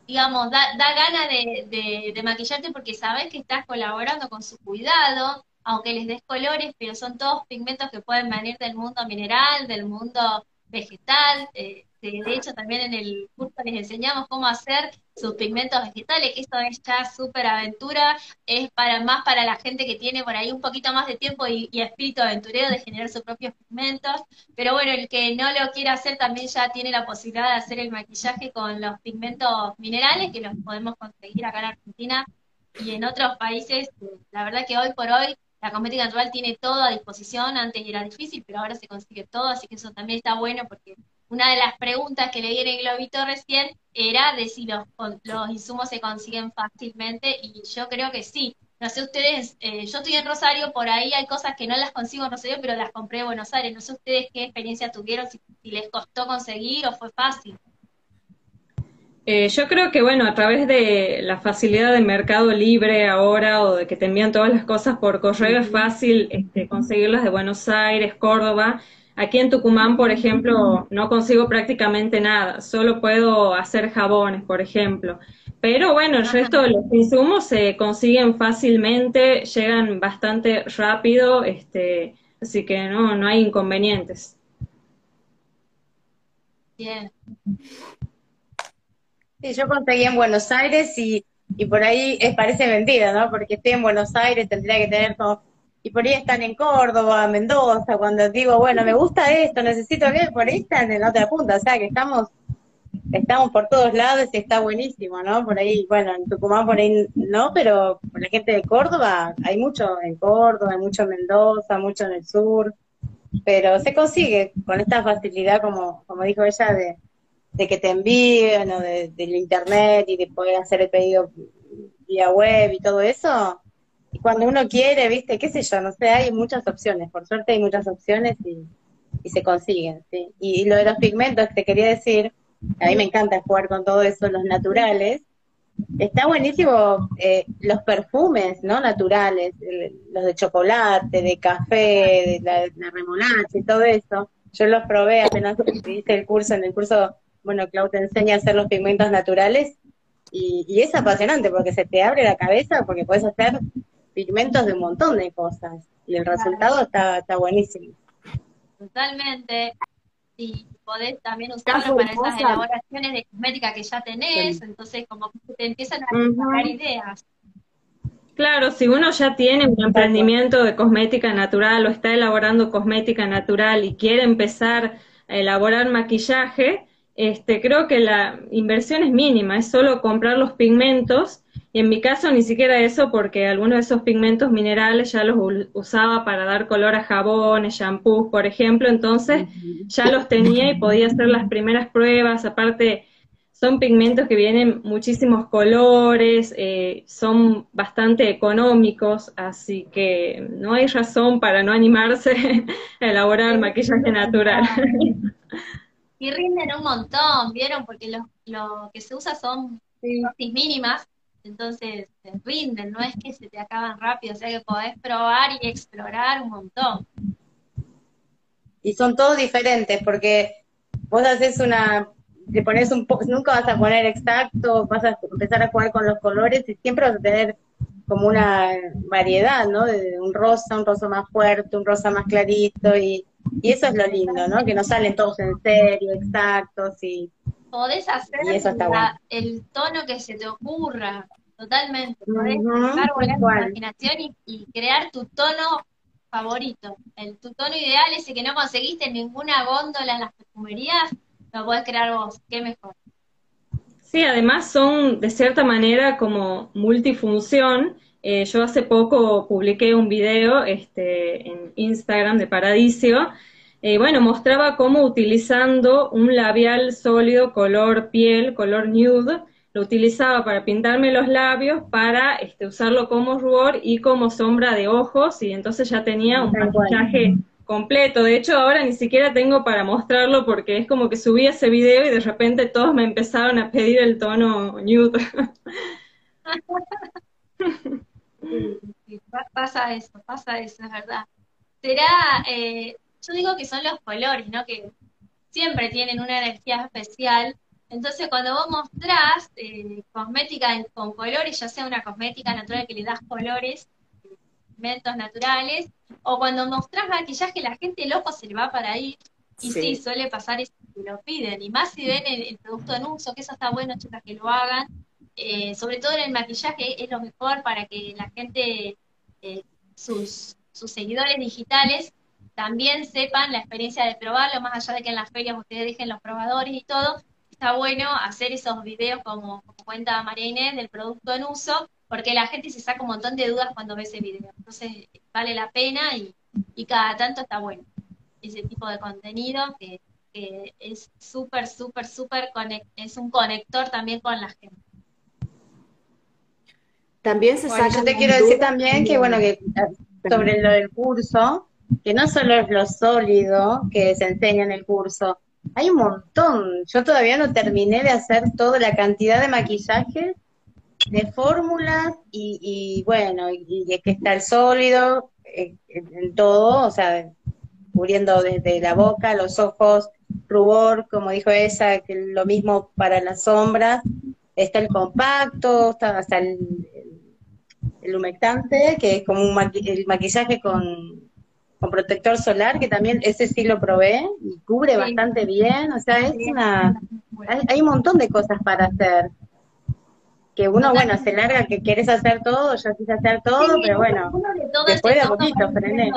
Speaker 3: Digamos, da, da ganas de, de, maquillarte porque sabes que estás colaborando con su cuidado, aunque les des colores, pero son todos pigmentos que pueden venir del mundo mineral, del mundo vegetal. Eh, de hecho, también en el curso les enseñamos cómo hacer sus pigmentos vegetales, que esto es ya súper aventura, es para más para la gente que tiene por ahí un poquito más de tiempo y, espíritu aventurero de generar sus propios pigmentos, pero bueno, el que no lo quiera hacer también ya tiene la posibilidad de hacer el maquillaje con los pigmentos minerales, que los podemos conseguir acá en Argentina y en otros países. La verdad que hoy por hoy la cosmética natural tiene todo a disposición, antes era difícil, pero ahora se consigue todo, así que eso también está bueno porque una de las preguntas que le di en el globito recién era de si los, los insumos se consiguen fácilmente y yo creo que sí. No sé ustedes, eh, yo estoy en Rosario, por ahí hay cosas que no las consigo en Rosario, pero las compré en Buenos Aires. No sé ustedes qué experiencia tuvieron, si, les costó conseguir o fue fácil.
Speaker 5: Eh, yo creo que, bueno, a través de la facilidad de Mercado Libre ahora o de que te envían todas las cosas por correo, es fácil este, conseguirlas de Buenos Aires, Córdoba. Aquí en Tucumán, por ejemplo, no consigo prácticamente nada, solo puedo hacer jabones, por ejemplo. Pero bueno, el resto de los insumos se consiguen fácilmente, llegan bastante rápido, este, así que no, no hay inconvenientes.
Speaker 3: Bien.
Speaker 6: Sí, yo conseguí en Buenos Aires y, y por ahí es, parece mentira, ¿no? Porque estoy en Buenos Aires, tendría que tener todo y por ahí están en Córdoba, Mendoza, cuando digo, bueno, me gusta esto, necesito que, por ahí están en otra punta, o sea que estamos, estamos por todos lados y está buenísimo, ¿no? Por ahí, bueno, en Tucumán por ahí no, pero por la gente de Córdoba, hay mucho en Córdoba, hay mucho en Mendoza, mucho en el sur, pero se consigue con esta facilidad, como, como dijo ella, de, de que te envíen o de, del internet y de poder hacer el pedido vía web y todo eso. Y cuando uno quiere, viste, qué sé yo, no sé, hay muchas opciones, por suerte hay muchas opciones y, y se consiguen, ¿sí? Y, y lo de los pigmentos, te quería decir, a mí me encanta jugar con todo eso, los naturales, Está buenísimo eh, los perfumes, ¿no? Naturales, los de chocolate, de café, de la, remolacha y todo eso. Yo los probé apenas hice el curso, en el curso, bueno, Clau te enseña a hacer los pigmentos naturales y, es apasionante porque se te abre la cabeza porque puedes hacer pigmentos de un montón de cosas y el resultado está, está buenísimo.
Speaker 3: Totalmente. Y podés también usarlo para esas elaboraciones de cosmética que ya tenés, entonces como que te empiezan a dar ideas.
Speaker 5: Claro, si uno ya tiene un emprendimiento de cosmética natural o está elaborando cosmética natural y quiere empezar a elaborar maquillaje, este, creo que la inversión es mínima, es solo comprar los pigmentos y en mi caso ni siquiera eso porque algunos de esos pigmentos minerales ya los usaba para dar color a jabones, shampoos, por ejemplo, entonces ya los tenía y podía hacer las primeras pruebas, aparte son pigmentos que vienen muchísimos colores, eh, son bastante económicos, así que no hay razón para no animarse a elaborar maquillaje natural.
Speaker 3: Y rinden un montón, ¿vieron? Porque lo, lo que se usa son dosis mínimas entonces rinden, no es que se te acaban rápido, o sea que podés probar y explorar un montón.
Speaker 6: Y son todos diferentes, porque vos haces una, te pones un poco, nunca vas a poner exacto, vas a empezar a jugar con los colores y siempre vas a tener como una variedad, ¿no? De un rosa, un rosa más fuerte, un rosa más clarito, y, y eso es lo lindo, ¿no? Que no salen todos en serio, exactos, y
Speaker 3: podés hacer el tono que se te ocurra, totalmente. Podés imaginación y, crear tu tono favorito. El, tu tono ideal, ese que no conseguiste en ninguna góndola en las perfumerías, lo podés crear vos. Qué mejor.
Speaker 5: Sí, además son de cierta manera como multifunción. Eh, yo hace poco publiqué un video este, en Instagram de Paradiso eh, bueno, mostraba cómo utilizando un labial sólido color piel, color nude, lo utilizaba para pintarme los labios, para este, usarlo como rubor y como sombra de ojos, y entonces ya tenía un maquillaje completo. De hecho, ahora ni siquiera tengo para mostrarlo porque es como que subí ese video y de repente todos me empezaron a pedir el tono nude.
Speaker 3: pasa eso, pasa eso, es verdad. Será, eh, yo digo que son los colores, ¿no? Que siempre tienen una energía especial. Entonces, cuando vos mostrás eh, cosmética con colores, ya sea una cosmética natural que le das colores, pigmentos naturales, o cuando mostrás maquillaje, la gente loco se le va para ahí. Y sí, suele pasar eso que lo piden. Y más si ven el, producto en uso, que eso está bueno, chicas, que lo hagan. Eh, sobre todo en el maquillaje es lo mejor para que la gente, eh, sus, sus seguidores digitales, también sepan la experiencia de probarlo, más allá de que en las ferias ustedes dejen los probadores y todo, está bueno hacer esos videos como, cuenta María Inés del producto en uso, porque la gente se saca un montón de dudas cuando ve ese video. Entonces vale la pena y, cada tanto está bueno ese tipo de contenido que, es súper, súper, súper, es un conector también con la gente.
Speaker 6: También se saca. Yo te quiero decir también que, bueno, que sobre lo del curso, que no solo es lo sólido que se enseña en el curso, hay un montón. Yo todavía no terminé de hacer toda la cantidad de maquillaje, de fórmulas y, bueno, y, es que está el sólido eh, en, todo, o sea, cubriendo desde la boca, los ojos, rubor, como dijo ella, que lo mismo para las sombras. Está el compacto, está hasta el, el humectante, que es como un el maquillaje con con protector solar, que también ese sí lo probé y cubre bastante bien, o sea, es una, hay, un montón de cosas para hacer. Que uno, bueno, se larga que quieres hacer todo, yo quise hacer todo, pero bueno, después de a poquito, frené.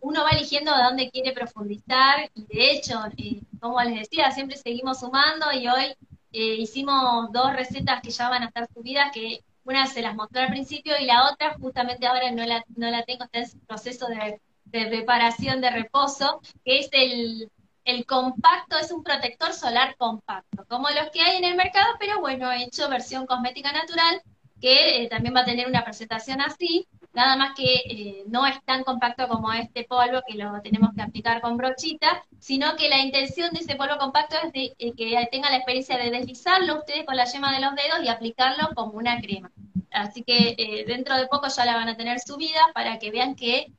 Speaker 3: Uno va eligiendo de dónde quiere profundizar y de hecho, eh, como les decía, siempre seguimos sumando y hoy eh, hicimos dos recetas que ya van a estar subidas, que una se las mostré al principio y la otra justamente ahora no la, no la tengo, está en proceso de de preparación de reposo, que es el, el compacto, es un protector solar compacto, como los que hay en el mercado, pero bueno, hecho versión cosmética natural, que eh, también va a tener una presentación así, nada más que eh, no es tan compacto como este polvo que lo tenemos que aplicar con brochita, sino que la intención de ese polvo compacto es de, eh, que tenga la experiencia de deslizarlo ustedes con la yema de los dedos y aplicarlo como una crema. Así que dentro de poco ya la van a tener subida para que vean que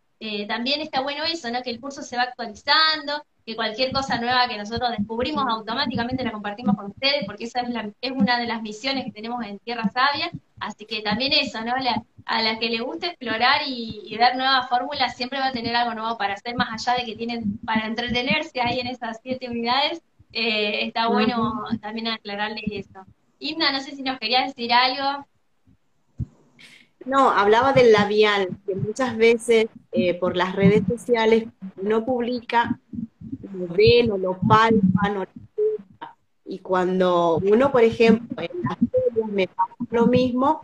Speaker 3: también está bueno eso, ¿no? que el curso se va actualizando, que cualquier cosa nueva que nosotros descubrimos automáticamente la compartimos con ustedes, porque esa es, la, es una de las misiones que tenemos en Tierra Sabia, así que también eso, ¿no? a la que le guste explorar y, ver nuevas fórmulas, siempre va a tener algo nuevo para hacer, más allá de que tienen para entretenerse ahí en esas siete unidades, eh, está bueno también aclararles eso. Himna, no sé si nos querías decir algo.
Speaker 4: No, hablaba del labial, que muchas veces eh, por las redes sociales uno publica lo ven o lo palpan o y cuando uno, por ejemplo, en las ferias me pasa lo mismo,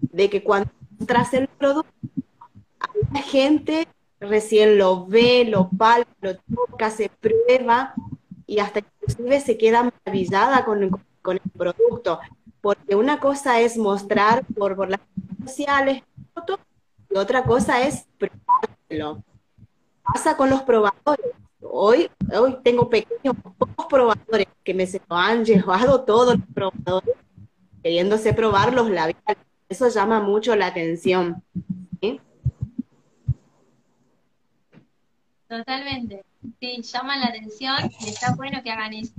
Speaker 4: de que cuando tras el producto, la gente recién lo ve, lo palpa, lo toca, se prueba y hasta inclusive se queda maravillada con, con el producto. Porque una cosa es mostrar por, por las redes sociales y otra cosa es probarlo. Pasa con los probadores hoy, hoy tengo pequeños pocos probadores que me se han llevado todos los probadores queriéndose probar los labiales. Eso llama mucho la atención.
Speaker 3: Totalmente. Sí, llama la atención y está bueno que hagan eso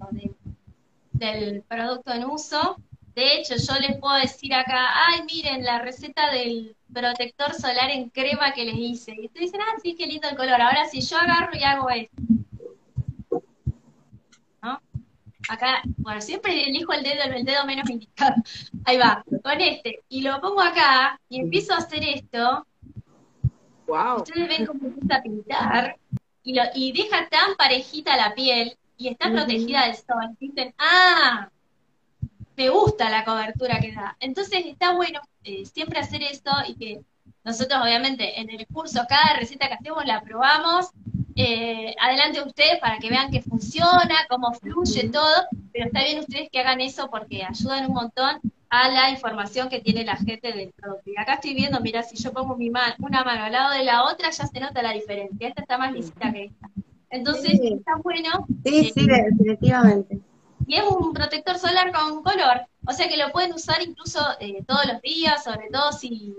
Speaker 3: del producto en uso. De hecho, yo les puedo decir acá, ay, miren la receta del protector solar en crema que les hice. Y ustedes dicen, ah, sí, qué lindo el color. Ahora si yo agarro y hago esto, acá, bueno, siempre elijo el dedo, el dedo menos indicado. Ahí va, con este. Y lo pongo acá y empiezo a hacer esto.
Speaker 4: Wow.
Speaker 3: Ustedes ven cómo empieza a pintar y, lo, y deja tan parejita la piel y está protegida del sol. Dicen, ah, me gusta la cobertura que da. Entonces está bueno eh, siempre hacer esto y que nosotros obviamente en el curso cada receta que hacemos la probamos eh, adelante ustedes para que vean que funciona, cómo fluye todo, pero está bien ustedes que hagan eso porque ayudan un montón a la información que tiene la gente del producto. Y acá estoy viendo, mira, si yo pongo mi mano, una mano al lado de la otra, ya se nota la diferencia. Esta está más lisita que esta. Entonces, está bueno.
Speaker 6: Sí, sí, eh, definitivamente.
Speaker 3: Y es un protector solar con color, o sea que lo pueden usar incluso eh, todos los días, sobre todo si,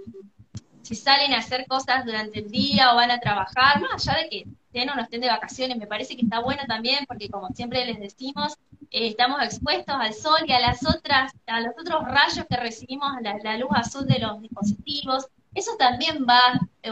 Speaker 3: si salen a hacer cosas durante el día o van a trabajar, más allá de que estén o no estén de vacaciones, me parece que está bueno también porque como siempre les decimos, eh, estamos expuestos al sol y a las otras, a los otros rayos que recibimos, la, la luz azul de los dispositivos, eso también va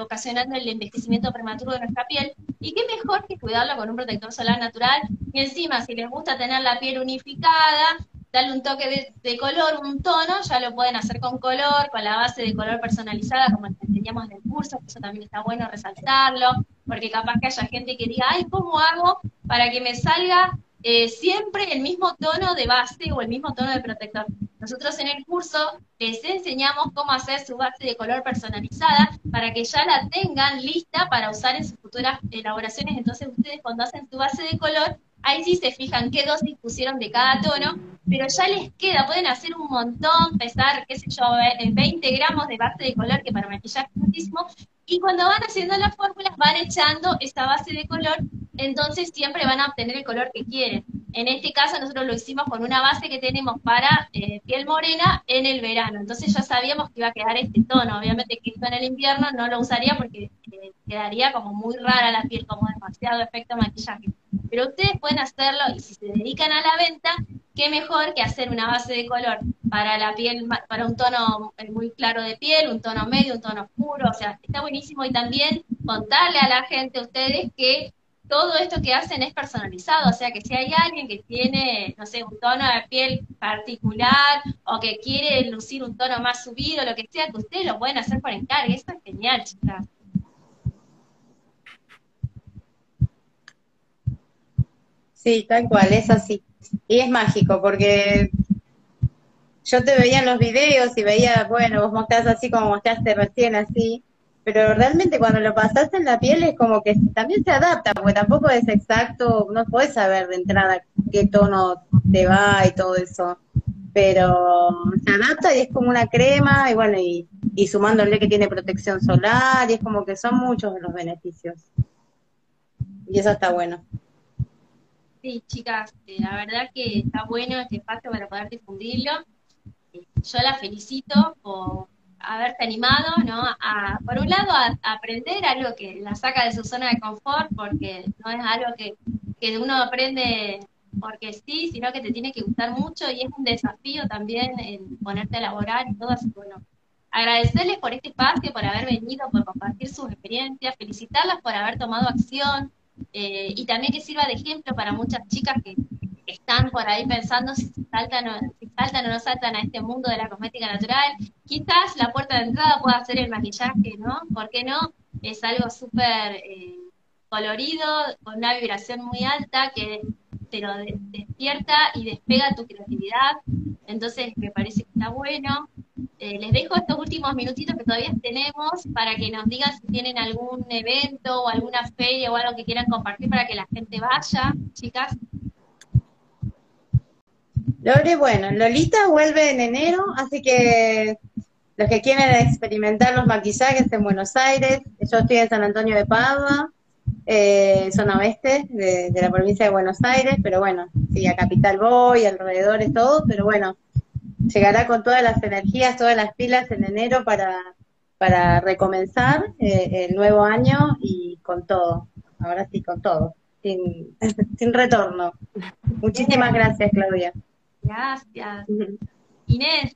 Speaker 3: ocasionando el envejecimiento prematuro de nuestra piel. Y qué mejor que cuidarlo con un protector solar natural. Y encima, si les gusta tener la piel unificada, darle un toque de, color, un tono, ya lo pueden hacer con color, con la base de color personalizada, como teníamos en el curso, eso también está bueno resaltarlo, porque capaz que haya gente que diga, ay, ¿cómo hago para que me salga eh, siempre el mismo tono de base o el mismo tono de protector? Nosotros en el curso les enseñamos cómo hacer su base de color personalizada para que ya la tengan lista para usar en sus futuras elaboraciones. Entonces ustedes cuando hacen su base de color Ahí sí se fijan qué dosis pusieron de cada tono, pero ya les queda, pueden hacer un montón, pesar, qué sé yo, 20 eh, gramos de base de color, que para maquillar es muchísimo, y cuando van haciendo las fórmulas van echando esa base de color, entonces siempre van a obtener el color que quieren. En este caso nosotros lo hicimos con una base que tenemos para eh, piel morena en el verano, entonces ya sabíamos que iba a quedar este tono, obviamente que esto en el invierno no lo usaría porque eh, quedaría como muy rara la piel, como demasiado efecto maquillaje. Pero ustedes pueden hacerlo y si se dedican a la venta, qué mejor que hacer una base de color para la piel, para un tono eh, muy claro de piel, un tono medio, un tono oscuro, o sea, está buenísimo y también contarle a la gente, a ustedes, que todo esto que hacen es personalizado, o sea que si hay alguien que tiene, no sé, un tono de piel particular o que quiere lucir un tono más subido, lo que sea, que ustedes lo pueden hacer por encargo, eso es genial, chicas.
Speaker 6: Sí, tal cual, es así. Y es mágico porque yo te veía en los videos y veía, bueno, vos mostrás así como mostraste recién, así, pero realmente cuando lo pasas en la piel es como que también se adapta, porque tampoco es exacto, no puedes saber de entrada qué tono te va y todo eso, pero se adapta y es como una crema y bueno, y, y sumándole que tiene protección solar y es como que son muchos los beneficios. Y eso está bueno.
Speaker 3: Sí, chicas, eh, la verdad que está bueno este espacio para poder difundirlo. Yo la felicito por haberse animado, ¿no? A, por un lado, a, aprender algo que la saca de su zona de confort, porque no es algo que, que uno aprende porque sí, sino que te tiene que gustar mucho y es un desafío también en ponerte a elaborar y todo así. Bueno, agradecerles por este espacio, por haber venido, por compartir sus experiencias, felicitarlas por haber tomado acción eh, y también que sirva de ejemplo para muchas chicas que están por ahí pensando si saltan, o, si saltan o no saltan a este mundo de la cosmética natural. Quizás la puerta de entrada pueda ser el maquillaje, ¿no? ¿Por qué no? Es algo súper eh, colorido, con una vibración muy alta que te lo despierta y despega tu creatividad. Entonces me parece que está bueno. Eh, les dejo estos últimos minutitos que todavía tenemos para que nos digan si tienen algún evento o alguna feria o algo que quieran compartir para que la gente vaya, chicas.
Speaker 6: Lore, bueno, Lolita vuelve en enero, así que los que quieren experimentar los maquillajes en Buenos Aires, yo estoy en San Antonio de Padua, eh, zona oeste de, la provincia de Buenos Aires, pero bueno, sí, a Capital voy, alrededor es todo, pero bueno, llegará con todas las energías, todas las pilas en enero para, para recomenzar eh, el nuevo año y con todo, ahora sí, con todo, sin, sin retorno. Muchísimas gracias, Claudia.
Speaker 3: Gracias. Inés.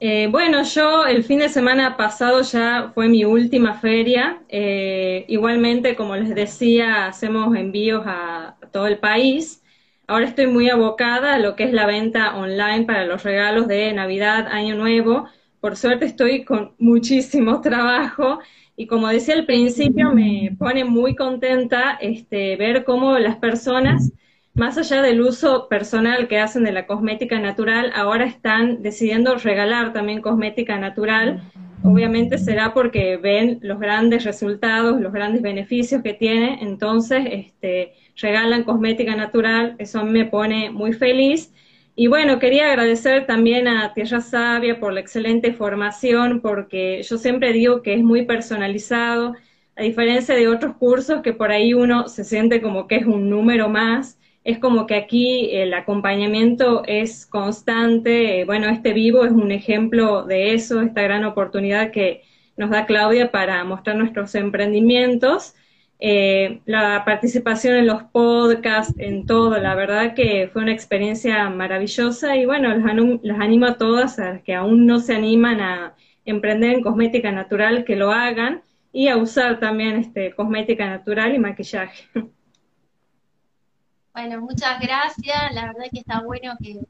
Speaker 5: Eh, bueno, yo el fin de semana pasado ya fue mi última feria. Eh, igualmente, como les decía, hacemos envíos a todo el país. Ahora estoy muy abocada a lo que es la venta online para los regalos de Navidad, Año Nuevo. Por suerte estoy con muchísimo trabajo y como decía al principio, me pone muy contenta este, ver cómo las personas más allá del uso personal que hacen de la cosmética natural, ahora están decidiendo regalar también cosmética natural. Obviamente será porque ven los grandes resultados, los grandes beneficios que tiene, entonces este, regalan cosmética natural, eso me pone muy feliz. Y bueno, quería agradecer también a Tierra Sabia por la excelente formación, porque yo siempre digo que es muy personalizado, a diferencia de otros cursos que por ahí uno se siente como que es un número más es como que aquí el acompañamiento es constante. Bueno, este vivo es un ejemplo de eso, esta gran oportunidad que nos da Claudia para mostrar nuestros emprendimientos. Eh, la participación en los podcasts, en todo, la verdad que fue una experiencia maravillosa y bueno, las animo a todas a que aún no se animan a emprender en cosmética natural, que lo hagan y a usar también este, cosmética natural y maquillaje.
Speaker 3: Bueno, muchas gracias. La verdad que está bueno que,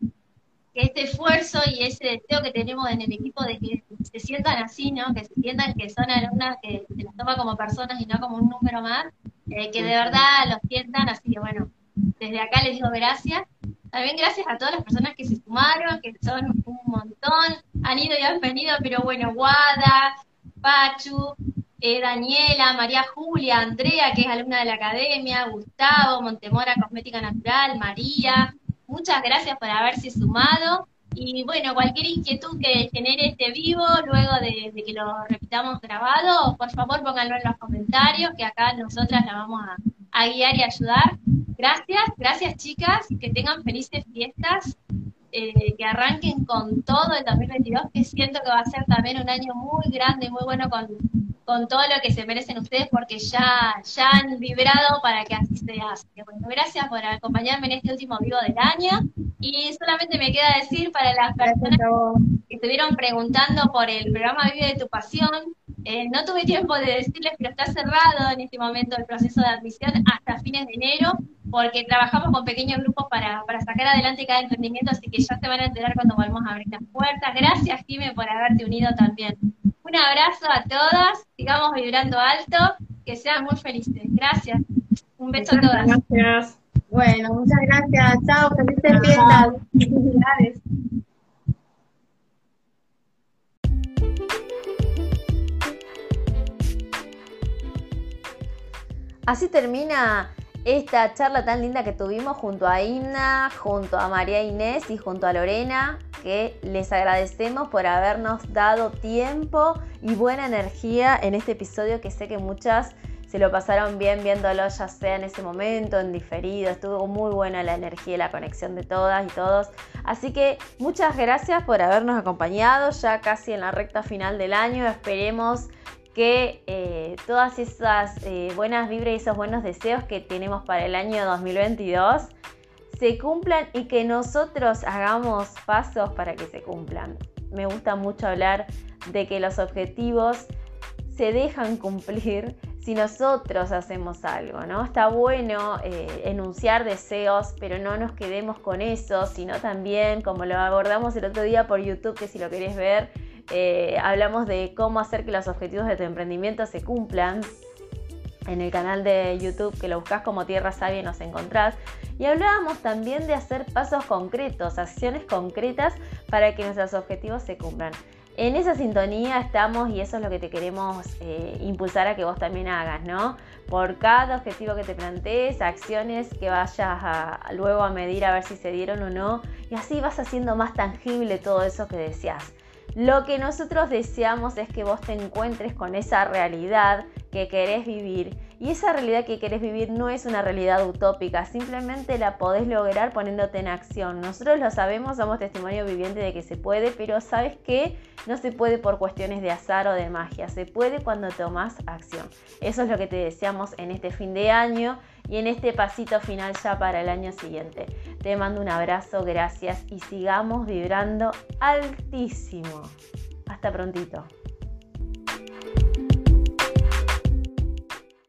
Speaker 3: este esfuerzo y ese deseo que tenemos en el equipo de que se sientan así, ¿no? Que se sientan que son alumnas que se las toma como personas y no como un número más, eh, que de verdad los sientan. Así que bueno, desde acá les digo gracias. También gracias a todas las personas que se sumaron, que son un montón, han ido y han venido, pero bueno, Guada, Pachu, eh, Daniela, María Julia, Andrea, que es alumna de la academia, Gustavo, Montemora Cosmética Natural, María. Muchas gracias por haberse sumado. Y bueno, cualquier inquietud que genere este vivo, luego de, que lo repitamos grabado, por favor pónganlo en los comentarios, que acá nosotras la vamos a, guiar y ayudar. Gracias, gracias chicas, que tengan felices fiestas eh, que arranquen con todo el 2022, que siento que va a ser también un año muy grande muy bueno con, con todo lo que se merecen ustedes, porque ya, ya han vibrado para que así sea. Así que bueno, gracias por acompañarme en este último vivo del año. Y solamente me queda decir para las personas que estuvieron preguntando por el programa Vive de tu Pasión, eh, no tuve tiempo de decirles, pero está cerrado en este momento el proceso de admisión hasta fines de enero, porque trabajamos con pequeños grupos para, para sacar adelante cada emprendimiento, así que ya se van a enterar cuando volvamos a abrir las puertas. Gracias, Jimé, por haberte unido también. Un abrazo a todas, sigamos vibrando alto, que sean muy felices. Gracias. Un beso a todas.
Speaker 5: Gracias.
Speaker 6: Bueno, muchas gracias. Chao, felices fiestas. Felicidades.
Speaker 2: Así termina esta charla tan linda que tuvimos junto a Inna, junto a María Inés y junto a Lorena, que les agradecemos por habernos dado tiempo y buena energía en este episodio que sé que muchas se lo pasaron bien viéndolo, ya sea en ese momento, en diferido. Estuvo muy buena la energía y la conexión de todas y todos. Así que muchas gracias por habernos acompañado ya casi en la recta final del año. Esperemos que eh, todas esas eh, buenas vibras y esos buenos deseos que tenemos para el año 2022 se cumplan y que nosotros hagamos pasos para que se cumplan. Me gusta mucho hablar de que los objetivos se dejan cumplir si nosotros hacemos algo, ¿no? Está bueno eh, enunciar deseos, pero no nos quedemos con eso, sino también, como lo abordamos el otro día por YouTube, que si lo querés ver, eh, hablamos de cómo hacer que los objetivos de tu emprendimiento se cumplan. En el canal de YouTube que lo buscas como Tierra Sabia nos encontrás. Y hablábamos también de hacer pasos concretos, acciones concretas para que nuestros objetivos se cumplan. En esa sintonía estamos y eso es lo que te queremos eh, impulsar a que vos también hagas, ¿no? Por cada objetivo que te plantees, acciones que vayas luego a medir a ver si se dieron o no, y así vas haciendo más tangible todo eso que deseas. Lo que nosotros deseamos es que vos te encuentres con esa realidad que querés vivir. Y esa realidad que querés vivir no es una realidad utópica, simplemente la podés lograr poniéndote en acción. Nosotros lo sabemos, somos testimonio viviente de que se puede, pero sabes que no se puede por cuestiones de azar o de magia, se puede cuando tomas acción. Eso es lo que te deseamos en este fin de año y en este pasito final ya para el año siguiente. Te mando un abrazo, gracias y sigamos vibrando altísimo. Hasta prontito.